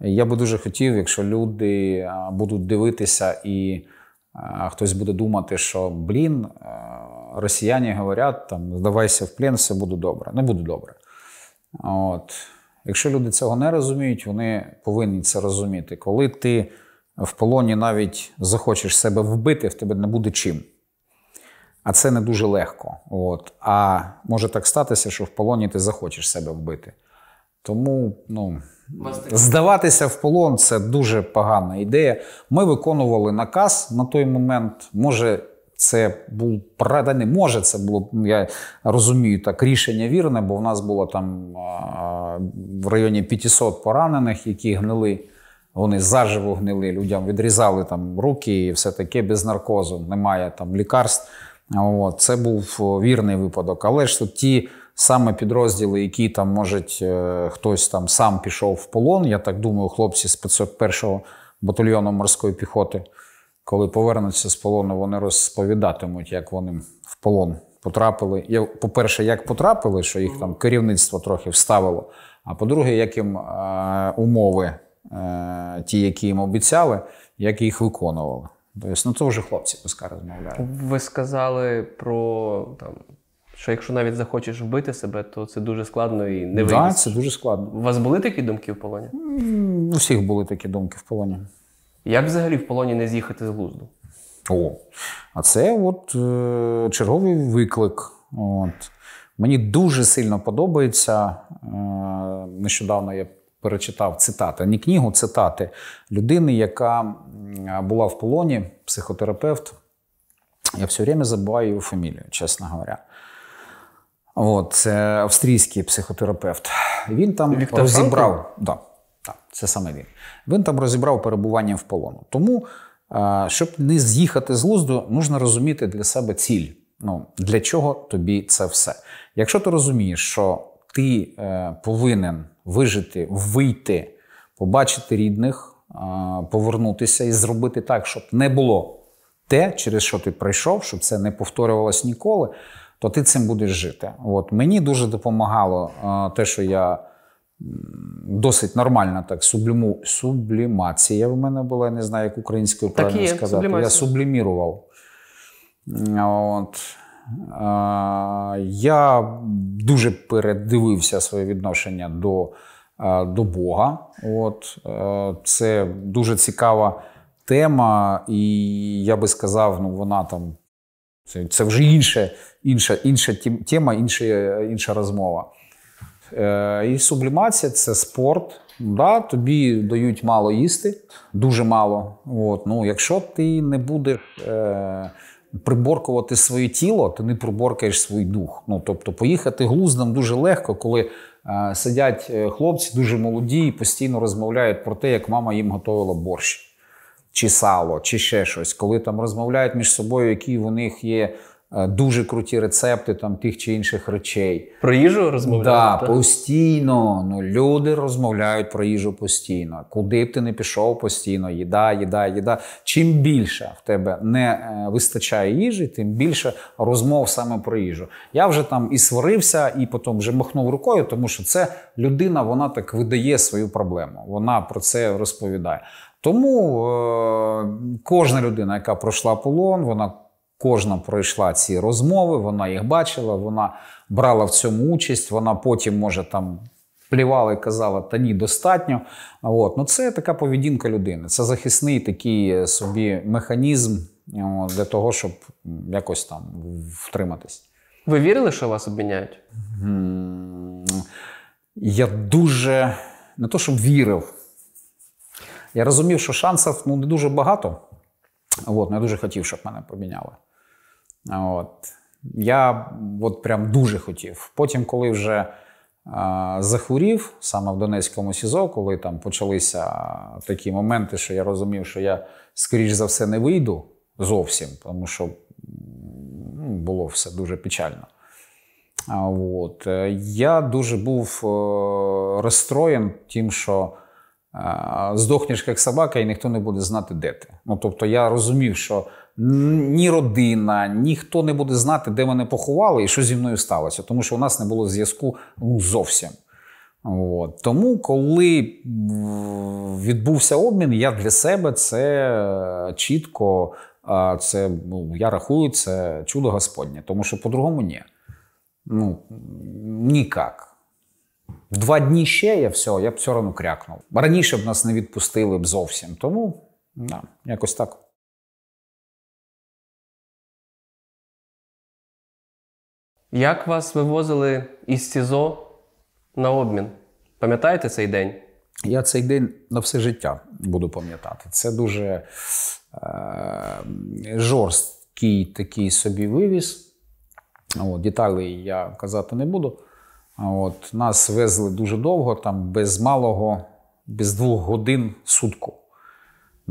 Я би дуже хотів, якщо люди будуть дивитися і хтось буде думати, що блін, росіяни говорять, там, здавайся в плен, все буде добре. Не буде добре. От. Якщо люди цього не розуміють, вони повинні це розуміти. Коли ти в полоні навіть захочеш себе вбити, в тебе не буде чим. А це не дуже легко. От. А може так статися, що в полоні ти захочеш себе вбити. Тому ну, здаватися в полон це дуже погана ідея. Ми виконували наказ на той момент. Може, це був не може, це було, я розумію, так рішення вірне, бо в нас було там в районі 500 поранених, які гнили. Вони заживо гнили, людям відрізали там руки і все таке без наркозу. Немає там лікарств. От, Це був вірний випадок. Але ж ті саме підрозділи, які там, можуть, е, хтось там сам пішов в полон. Я так думаю, хлопці з 501-го батальйону морської піхоти, коли повернуться з полону, вони розповідатимуть, як вони в полон потрапили. По-перше, як потрапили, що їх там керівництво трохи вставило. А по-друге, як їм е, умови, е, ті, які їм обіцяли, як їх виконували. Тобто, ну це вже хлопці пускай розмовляють. Ви сказали про там. Що якщо навіть захочеш вбити себе, то це дуже складно і не вийде. Так, це дуже складно. У вас були такі думки в полоні? У всіх були такі думки в полоні. Як взагалі в полоні не з'їхати з глузду? О, а це от е, черговий виклик. От. Мені дуже сильно подобається. Е, нещодавно я перечитав цитати, не книгу, цитати людини, яка була в полоні, психотерапевт. Я все время забуваю його фамілію, чесно говоря. От, Це австрійський психотерапевт. Він там Віктор розібрав. Да, да, це саме він. Він там розібрав перебування в полону. Тому, щоб не з'їхати з лузду, потрібно розуміти для себе ціль. Ну, Для чого тобі це все? Якщо ти розумієш, що ти е, повинен вижити, вийти, побачити рідних, е, повернутися і зробити так, щоб не було те, через що ти пройшов, щоб це не повторювалось ніколи, то ти цим будеш жити. От Мені дуже допомагало е, те, що я. Досить нормальна так субліму, сублімація в мене була, я не знаю, як українською правильно є, сказати. Сублімація. Я сублімірував. От. Я дуже передивився своє відношення до до Бога. От, Це дуже цікава тема, і я би сказав, ну вона там це це вже інша інша, інша тема, інша, інша розмова. Е, І сублімація це спорт. Да, Тобі дають мало їсти, дуже мало. От, ну, Якщо ти не будеш. Е, приборкувати своє тіло, ти не приборкаєш свій дух. Ну тобто, поїхати глуздом дуже легко, коли е, сидять е, хлопці дуже молоді і постійно розмовляють про те, як мама їм готувала борщ, чи сало, чи ще щось. Коли там розмовляють між собою, які в них є дуже круті рецепти там тих чи інших речей. Про їжу розмовляють? Да, постійно. Ну, Люди розмовляють про їжу постійно. Куди б ти не пішов постійно, їда, їда, їда. Чим більше в тебе не е, вистачає їжі, тим більше розмов саме про їжу. Я вже там і сварився, і потім вже махнув рукою, тому що це людина, вона так видає свою проблему. Вона про це розповідає. Тому е- кожна людина, яка пройшла полон, вона Кожна пройшла ці розмови, вона їх бачила, вона брала в цьому участь, вона потім, може, там плівала і казала, та ні, достатньо. От. Ну, Це така поведінка людини. Це захисний такий собі механізм для того, щоб якось там втриматись. Ви вірили, що вас обміняють? я дуже не то, щоб вірив. Я розумів, що шансів ну, не дуже багато. От, не дуже хотів, щоб мене поміняли. От. Я от прям дуже хотів. Потім, коли вже а, захворів, саме в Донецькому СІЗО, коли там почалися такі моменти, що я розумів, що я, скоріш за все, не вийду зовсім, тому що ну, було все дуже печально. От. е, Я дуже був е, розстроєн тим, що е, здохнеш як собака, і ніхто не буде знати, де ти. Ну, тобто я розумів, що ні родина, ніхто не буде знати, де мене поховали і що зі мною сталося, тому що у нас не було зв'язку ну, зовсім. От. Тому, коли відбувся обмін, я для себе це е, чітко, е, це, ну, я рахую, це чудо Господнє, тому що по-другому ні. Ну, ніяк. В два дні ще я все, я б все одно крякнув. Раніше б нас не відпустили б зовсім. Тому да, якось так. Як вас вивозили із СІЗО на обмін? Пам'ятаєте цей день? Я цей день на все життя буду пам'ятати. Це дуже е, жорсткий такий собі вивіз. От, деталей я казати не буду. От, нас везли дуже довго, там без малого, без двох годин сутку.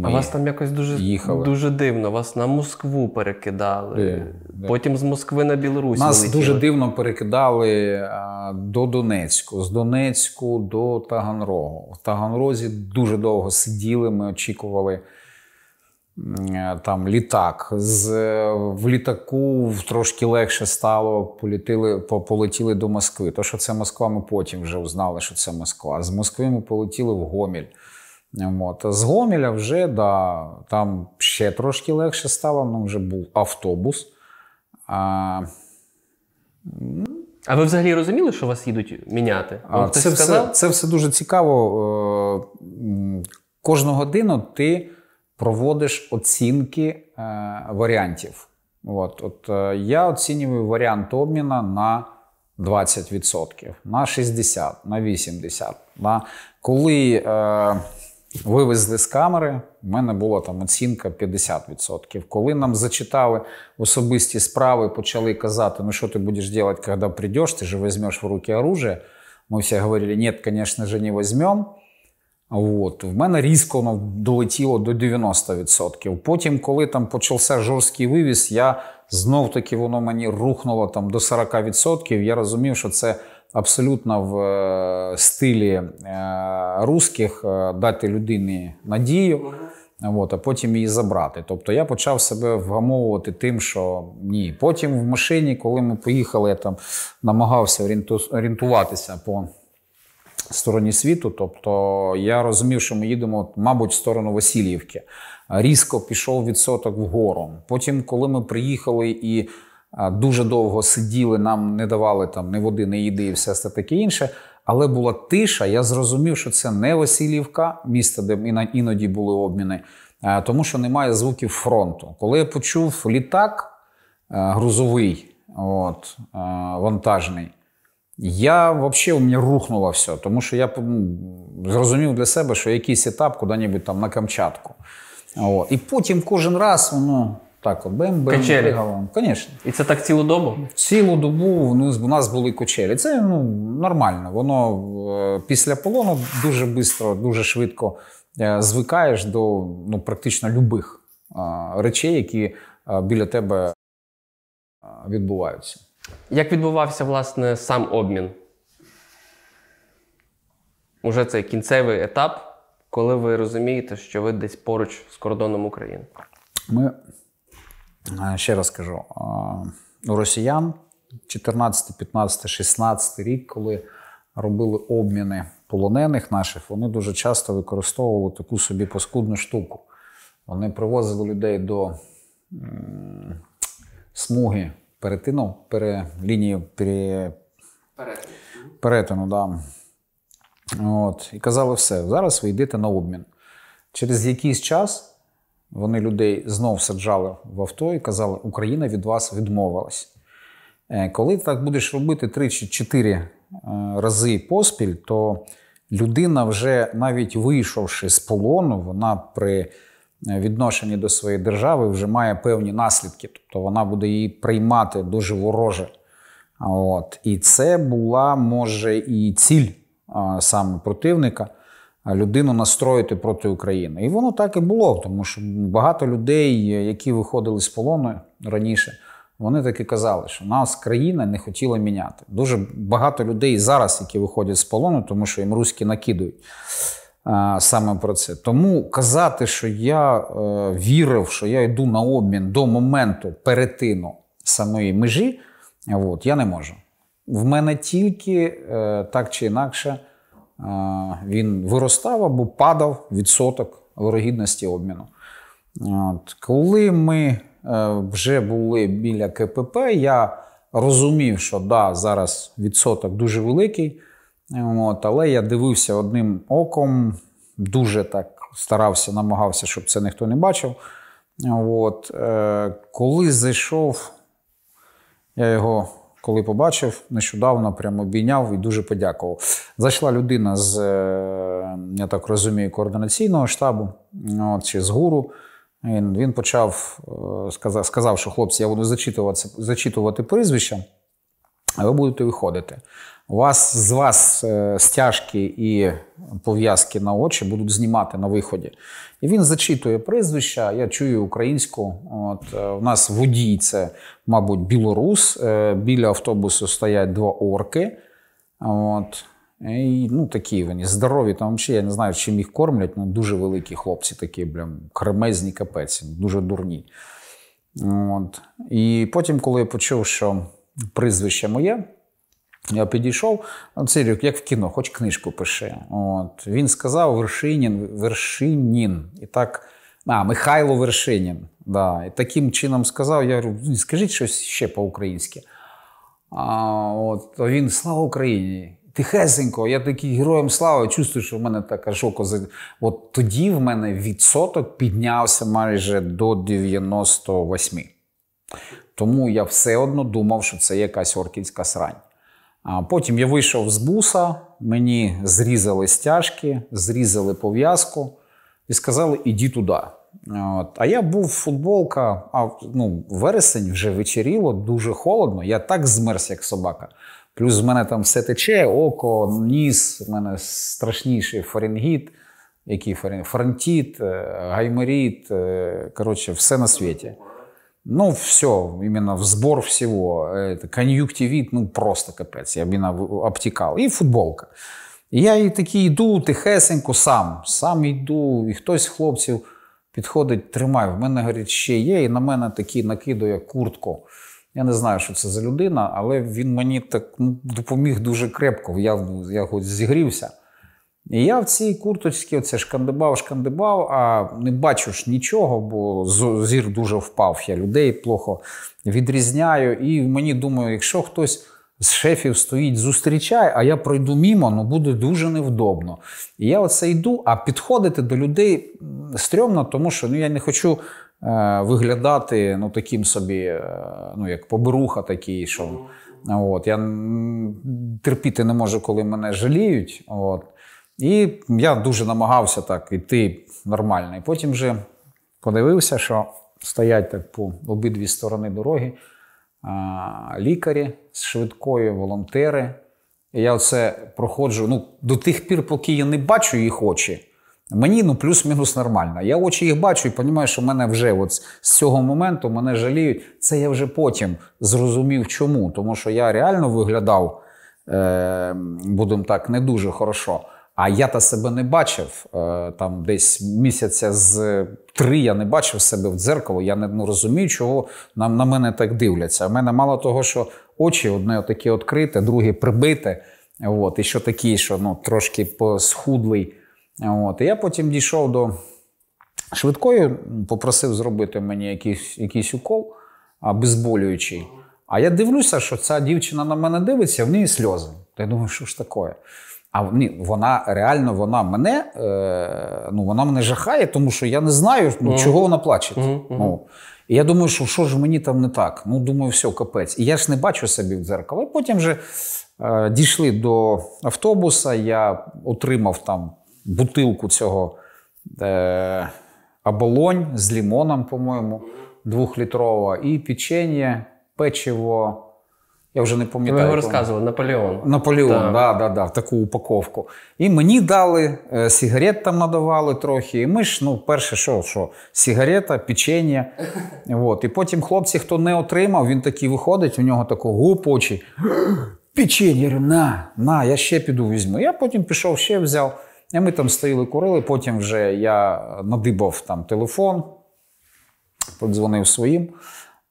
А вас там якось дуже, їхали. дуже дивно. Вас на Москву перекидали. Де? Де? Потім з Москви на Білорусь. Нас вилетіли. дуже дивно перекидали а, до Донецьку, з Донецьку до Таганрогу. В Таганрозі дуже довго сиділи, ми очікували там літак. З, е, в літаку трошки легше стало, полетіли, по- полетіли до Москви. То, що це Москва, ми потім вже узнали, що це Москва. З Москви ми полетіли в Гоміль. От. З Гомеля вже да, там ще трошки легше стало, ну вже був автобус. А, А ви взагалі розуміли, що вас їдуть міняти? А, це, все, це все дуже цікаво. Е, Кожну годину ти проводиш оцінки е, варіантів. От, от, е, я оцінюю варіант обміна на 20%, на 60%, на 80%. На... Коли е, вивезли з камери, в мене була там оцінка 50%. Коли нам зачитали особисті справи, почали казати, ну що ти будеш робити, коли прийдеш, ти же візьмеш в руки оружие. Ми всі говорили, ні, звісно ж, не візьмемо. От. В мене різко воно долетіло до 90%. Потім, коли там почався жорсткий вивіз, я знов таки воно мені рухнуло там до 40%. Я розумів, що це абсолютно в е, стилі е, русських е, дати людині надію. От, а потім її забрати. Тобто я почав себе вгамовувати тим, що ні. Потім в машині, коли ми поїхали, я там намагався орієнту- орієнтуватися по стороні світу. Тобто я розумів, що ми їдемо, мабуть, в сторону Васильівки. Різко пішов відсоток вгору. Потім, коли ми приїхали і дуже довго сиділи, нам не давали там ні води, ні їди і все це таке інше. Але була тиша, я зрозумів, що це не Васильівка, місто, де іноді були обміни, тому що немає звуків фронту. Коли я почув літак е, грузовий, от, е, вантажний, я взагалі у мене рухнуло все, тому що я ну, зрозумів для себе, що якийсь етап куди-небудь там на Камчатку. О, і потім кожен раз воно так, от бем бем Качелі. Звісно. І це так цілу добу? Цілу добу ну, у нас були качелі. Це ну, нормально. Воно е, після полону дуже швидко, дуже швидко е, звикаєш до ну, практично любих е, речей, які біля тебе відбуваються. Як відбувався власне сам обмін? Уже цей кінцевий етап, коли ви розумієте, що ви десь поруч з кордоном України. Ми е, ще раз кажу: е, у росіян 14, 15, 16 рік, коли робили обміни полонених наших, вони дуже часто використовували таку собі паскудну штуку. Вони привозили людей до смуги перетину, пере, лінії пере, перетину. Да. От, і казали все, зараз ви йдете на обмін. Через якийсь час вони людей знов саджали в авто і казали, Україна від вас відмовилась. Е, Коли так будеш робити 3 чи 4 рази поспіль, то людина, вже навіть вийшовши з полону, вона при відношенні до своєї держави вже має певні наслідки. Тобто вона буде її приймати дуже вороже. От. І це була, може, і ціль саме противника людину настроїти проти України. І воно так і було, тому що багато людей, які виходили з полону раніше, вони таки казали, що нас країна не хотіла міняти. Дуже багато людей зараз, які виходять з полону, тому що їм руські накидують саме про це. Тому казати, що я е, вірив, що я йду на обмін до моменту перетину самої межі, от, я не можу. В мене тільки е, так чи інакше е, він виростав або падав відсоток вирогідності обміну. От. Коли ми е, вже були біля КПП, я розумів, що да, зараз відсоток дуже великий, от, але я дивився одним оком, дуже так старався, намагався, щоб це ніхто не бачив. От. Е, Коли зайшов, я його. Коли побачив, нещодавно прямо обійняв і дуже подякував. Зайшла людина з, е, я так розумію, координаційного штабу от, чи з гуру. Він він почав е, сказав, сказав, що хлопці, я буду зачитувати зачитувати прізвища, ви будете виходити. У вас з вас е, стяжки і пов'язки на очі будуть знімати на виході. І він зачитує прізвища, я чую українську. От е, У нас водій це, мабуть, білорус. Біля автобусу стоять два орки. От. І, ну, Такі вони здорові, там взагалі, я не знаю, чим їх кормлять, ну дуже великі хлопці, такі, блям, кремезні капець, дуже дурні. От. І потім, коли я почув, що прізвище моє, я підійшов, цей рік, як в кіно, хоч книжку пиши. От. Він сказав Вершинін, Вершинін. І так, а, Михайло Вершинін. Да. І таким чином сказав, я говорю, скажіть щось ще по-українськи. А, от, Він слава Україні! Тихесенько, я такий героєм слави, чувствую, що в мене така жоко. От тоді в мене відсоток піднявся майже до 98. Тому я все одно думав, що це якась орківська срань. А потім я вийшов з буса, мені зрізали стяжки, зрізали пов'язку і сказали: іди туди. От. А я був футболка, а ну, вересень вже вечеріло, дуже холодно. Я так змерз, як собака. Плюс в мене там все тече, око, ніс, в мене страшніший фаренгіт, який фарен... фронтіт, е, гайморіт, е, коротше, все на світі. Ну, все, іменно в збор всього. Кон'юктивіт, ну просто капець, я іменно обтікав. І футболка. І я і такий йду тихесенько сам. Сам йду, і хтось з хлопців підходить, тримає. В мене, говорить, ще є, і на мене такий накидує куртку. Я не знаю, що це за людина, але він мені так ну, допоміг дуже крепко. Я я хоч зігрівся. І я в цій курточці оце шкандибав, шкандибав, а не бачу ж нічого, бо зір дуже впав. Я людей плохо відрізняю. І мені думаю, якщо хтось з шефів стоїть, зустрічає, а я пройду мімо, ну буде дуже невдобно. І я оце йду, а підходити до людей стрьомно, тому що ну, я не хочу Е, виглядати ну, таким собі, е, ну, як поберуха такий, що от, я терпіти не можу, коли мене жаліють. От. І я дуже намагався так йти нормально. І потім вже подивився, що стоять так по обидві сторони дороги лікарі з швидкою, волонтери. І я оце проходжу ну, до тих пір, поки я не бачу їх очі. Мені ну плюс-мінус нормально. Я очі їх бачу і розумію, що мене вже от з цього моменту мене жаліють. Це я вже потім зрозумів, чому. Тому що я реально виглядав, е, будемо так, не дуже хорошо. А я та себе не бачив. Е, там десь місяця з три я не бачив себе в дзеркало. Я не ну, розумію, чого на, на мене так дивляться. У мене мало того, що очі одне таке відкрите, друге прибите. От, і що такі, що ну, трошки схудлий. От. І я потім дійшов до швидкої, попросив зробити мені якийсь якийсь укол обезболюючий. А я дивлюся, що ця дівчина на мене дивиться, в неї сльози. Я думаю, що ж таке? А ні, вона реально вона мене, е, ну, вона мене жахає, тому що я не знаю, ну, чого вона плаче. Ну, і я думаю, що що ж мені там не так? Ну, думаю, все, капець. І я ж не бачу собі в дзеркало. І потім вже е, дійшли до автобуса, я отримав там бутилку цього е, оболонь з лімоном, по-моєму, двохлітрова, і печення, печиво. Я вже не Ви пам'ятаю. його розказували, Наполеон. Наполеон, Так. да, да, да, в таку упаковку. І мені дали, е, сигарет там надавали трохи. І ми ж, ну, перше, що, що сигарета, печення. <laughs> І потім хлопці, хто не отримав, він такий виходить, у нього такого гуп очі. <gasps> Печення, на, на, я ще піду візьму. Я потім пішов, ще взяв. І ми там стояли, курили. Потім вже я надибав там телефон, подзвонив своїм.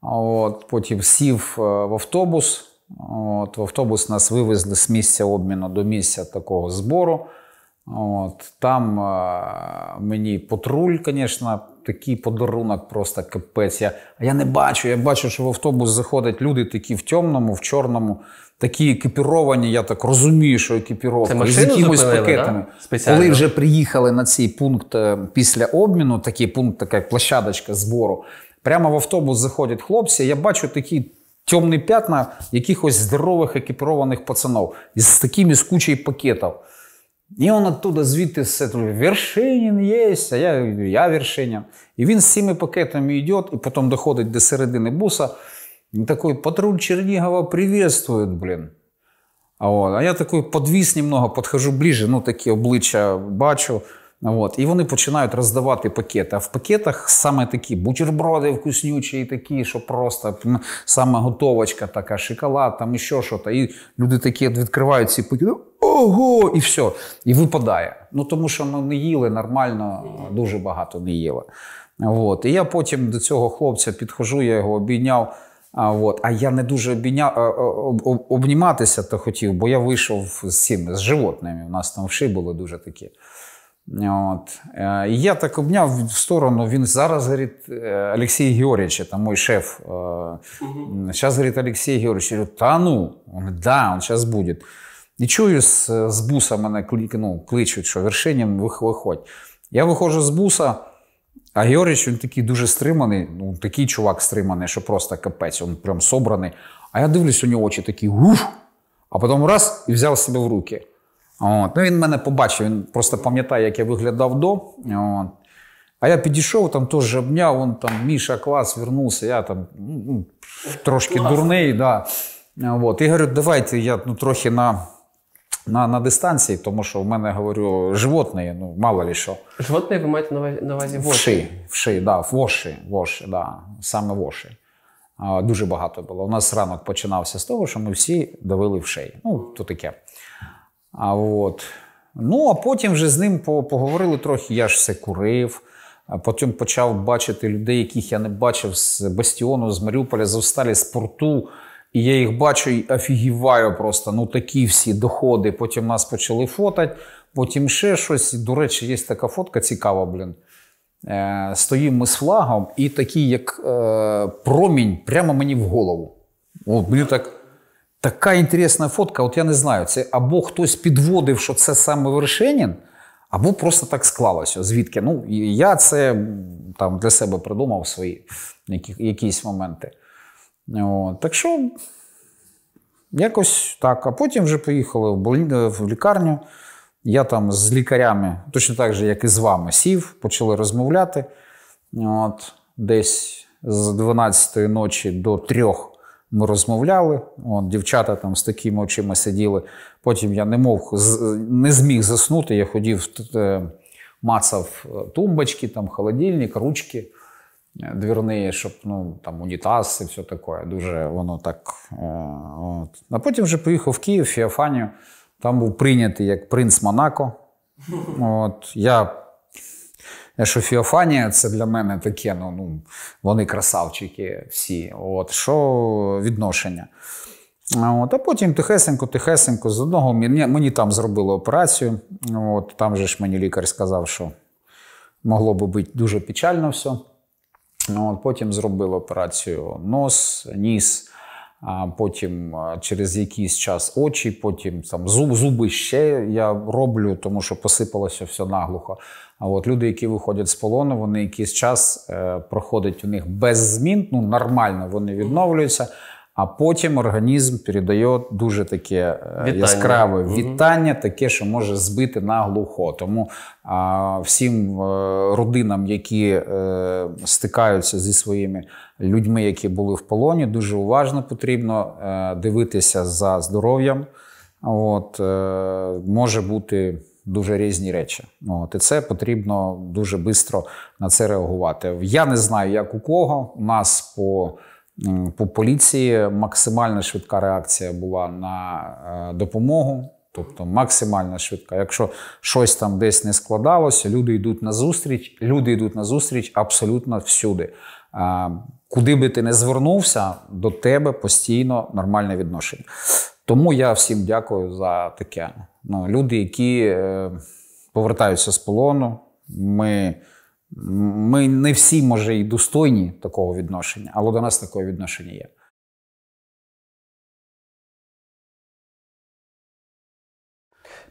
От, потім сів е, в автобус. От, в автобус нас вивезли з місця обміну до місця такого збору. От, там е, мені патруль, звісно, такий подарунок, просто капець. Я, а я не бачу. Я бачу, що в автобус заходять люди такі в темному, в чорному, такі екіпіровані. Я так розумію, що екіпіровка Це з якимось пакетами. да? Коли вже приїхали на цей пункт е, після обміну, такий пункт, така площадочка збору. Прямо в автобус заходять хлопці. Я бачу такі темні п'ятна якихось здорових екіпірованих пацанов з такими з кучею пакетів. І він оттуда звідти все Вершинін є, а я, я Вершинін. І він з цими пакетами йде, і потім доходить до середини буса. І такий патруль Чернігова приветствует, блін. А, от, а я такий подвіс немного, підходжу ближче, ну такі обличчя бачу. От, і вони починають роздавати пакети. А в пакетах саме такі бутерброди вкуснючі, і такі, що просто саме готовочка така, шоколад, там і що що. І люди такі відкривають ці пакети. Ого! І все. І випадає. Ну тому що ми не їли нормально, дуже багато не їли. От. І я потім до цього хлопця підходжу, я його обійняв. А, от. а я не дуже обійня... обніматися то хотів, бо я вийшов з цими, з животними. У нас там вши були дуже такі. От. Е, І я так обняв в сторону. Він зараз говорить, е, Олексій Георгійович, це мій шеф. Зараз говорить Олексій Георгійович, я говорю, та ну, він да, він зараз буде. І чую, з, з буса мене ну, кличуть, що Вершинін, виходь. Я виходжу з буса, а Георгійович, він такий дуже стриманий, ну, такий чувак стриманий, що просто капець, він прям собраний. А я дивлюсь, у нього очі такі гуф, а потім раз і взяв себе в руки. От. Ну, він мене побачив, він просто пам'ятає, як я виглядав до. От. А я підійшов, там теж обняв, он там Міша клас, вернувся, я там ну, трошки дурний. Да. От. І говорю, давайте я ну, трохи на, на, на дистанції, тому що в мене, говорю, животне, ну, мало ли що. Животне ви маєте на увазі- на увазі воші? Вши, вши, да, воші, воші, да, саме воші. А, Дуже багато було. У нас ранок починався з того, що ми всі давили вшей. Ну, то таке. А от. Ну, а потім вже з ним поговорили трохи, я ж все курив. Потім почав бачити людей, яких я не бачив з Бастіону, з Маріуполя, з Австалі, з порту. І я їх бачу і офігіваю просто. Ну такі всі доходи. Потім нас почали фотати, потім ще щось. До речі, є така фотка цікава, блін. Е, стоїмо ми з флагом, і такий, як е, промінь, прямо мені в голову. От, мені так, така інтересна фотка, от я не знаю, це або хтось підводив, що це саме Вершинін, або просто так склалося. Звідки? Ну, я це там для себе придумав свої які, якісь моменти. От, так що якось так. А потім вже поїхали в лікарню. Я там з лікарями, точно так же, як і з вами, сів, почали розмовляти. От, десь з 12-ї ночі до 3 ми розмовляли. От, дівчата там з такими очима сиділи. Потім я не мог, не зміг заснути. Я ходів, е, мацав е, тумбочки, там, холодильник, ручки е, двірні, щоб ну, там унітаз і все таке. Дуже воно так. От. А потім вже поїхав в Київ, в Феофанію. Там був прийнятий як принц Монако. От, я що Феофанія це для мене таке, ну, ну вони красавчики всі. От, що відношення. От, а потім тихесенько, тихесенько, з одного мені, мені там зробили операцію. От, там же ж мені лікар сказав, що могло би бути дуже печально все. От, потім зробили операцію нос, ніс. А потім через якийсь час очі, потім там зуб, зуби ще я роблю, тому що посипалося все наглухо. А от люди, які виходять з полону, вони якийсь час е, проходить у них без змін, ну нормально вони відновлюються. А потім організм передає дуже таке е, Вітання. яскраве вітання, таке, що може збити наглухо. Тому а, всім е, родинам, які е, стикаються зі своїми людьми, які були в полоні, дуже уважно потрібно е, дивитися за здоров'ям. От, е, може бути дуже різні речі. От, і це потрібно дуже швидко на це реагувати. Я не знаю, як у кого. У нас по, по поліції максимально швидка реакція була на е, допомогу. Тобто максимально швидка. Якщо щось там десь не складалося, люди йдуть на зустріч, люди йдуть на зустріч абсолютно всюди. Куди би ти не звернувся, до тебе постійно нормальне відношення. Тому я всім дякую за таке. Ну, люди, які е, повертаються з полону, ми, ми не всі, може, і достойні такого відношення, але до нас такого відношення є.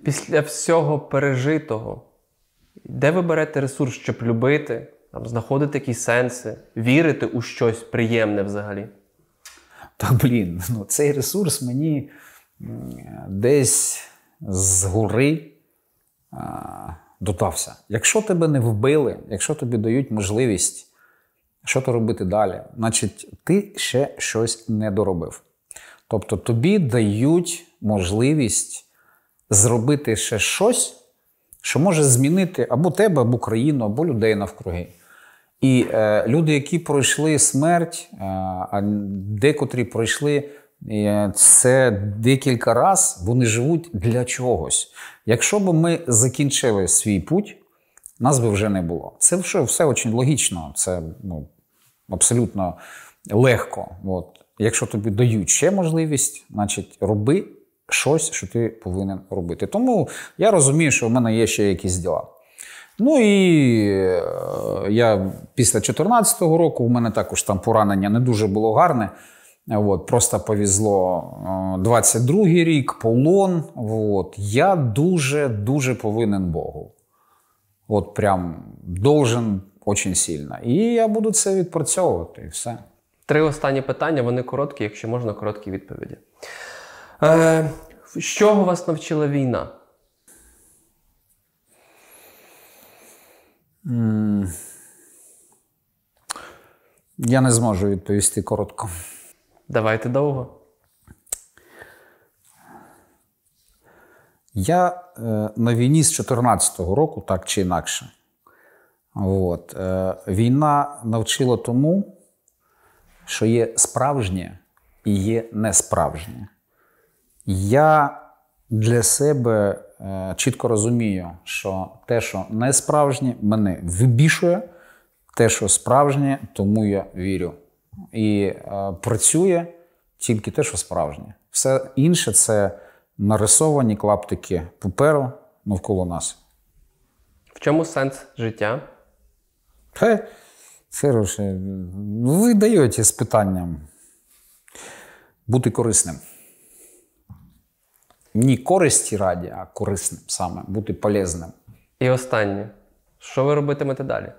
Після всього пережитого, де ви берете ресурс, щоб любити, там, знаходити якісь сенси, вірити у щось приємне взагалі? Та блін, ну цей ресурс мені десь згори а, додався. Якщо тебе не вбили, якщо тобі дають можливість, що то робити далі, значить ти ще щось не доробив. Тобто тобі дають можливість зробити ще щось, що може змінити або тебе, або країну, або людей навкруги. І е, люди, які пройшли смерть, е, а декотрі пройшли е, це декілька разів, вони живуть для чогось. Якщо б ми закінчили свій путь, нас би вже не було. Це все, все дуже логічно, це ну, абсолютно легко. От. Якщо тобі дають ще можливість, значить роби щось, що ти повинен робити. Тому я розумію, що в мене є ще якісь діла. Ну і е, я після 2014 року у мене також там поранення не дуже було гарне. От, просто повезло е, 22-й рік, полон. От. Я дуже-дуже повинен Богу. От прям должен очень сильно. І я буду це відпрацьовувати і все. Три останні питання, вони короткі, якщо можна, короткі відповіді. Е, з вас навчила війна? Я не зможу відповісти коротко. Давайте довго. Я е, на війні з 2014 року, так чи інакше. От, е, війна навчила тому, що є справжнє і є несправжнє. Я для себе чітко розумію, що те, що не справжнє, мене вибішує, те, що справжнє, тому я вірю. І е, працює тільки те, що справжнє. Все інше це нарисовані клаптики паперу навколо нас. В чому сенс життя? Хе, Хороше, ви даєте з питанням бути корисним. Ні користі раді, а корисним саме, бути полезним. І останнє. Що ви робитимете далі?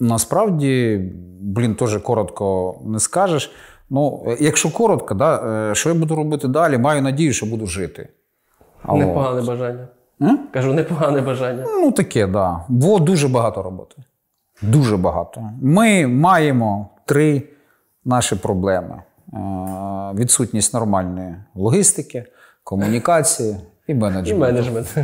Насправді, блін, теж коротко не скажеш. Ну, якщо коротко, да, е, що я буду робити далі, маю надію, що буду жити. А Непогане от. бажання. М? Кажу, непогане бажання. Ну, таке, так. Да. Бо дуже багато роботи. Дуже багато. Ми маємо три наші проблеми: відсутність нормальної логістики, комунікації і І менеджмент.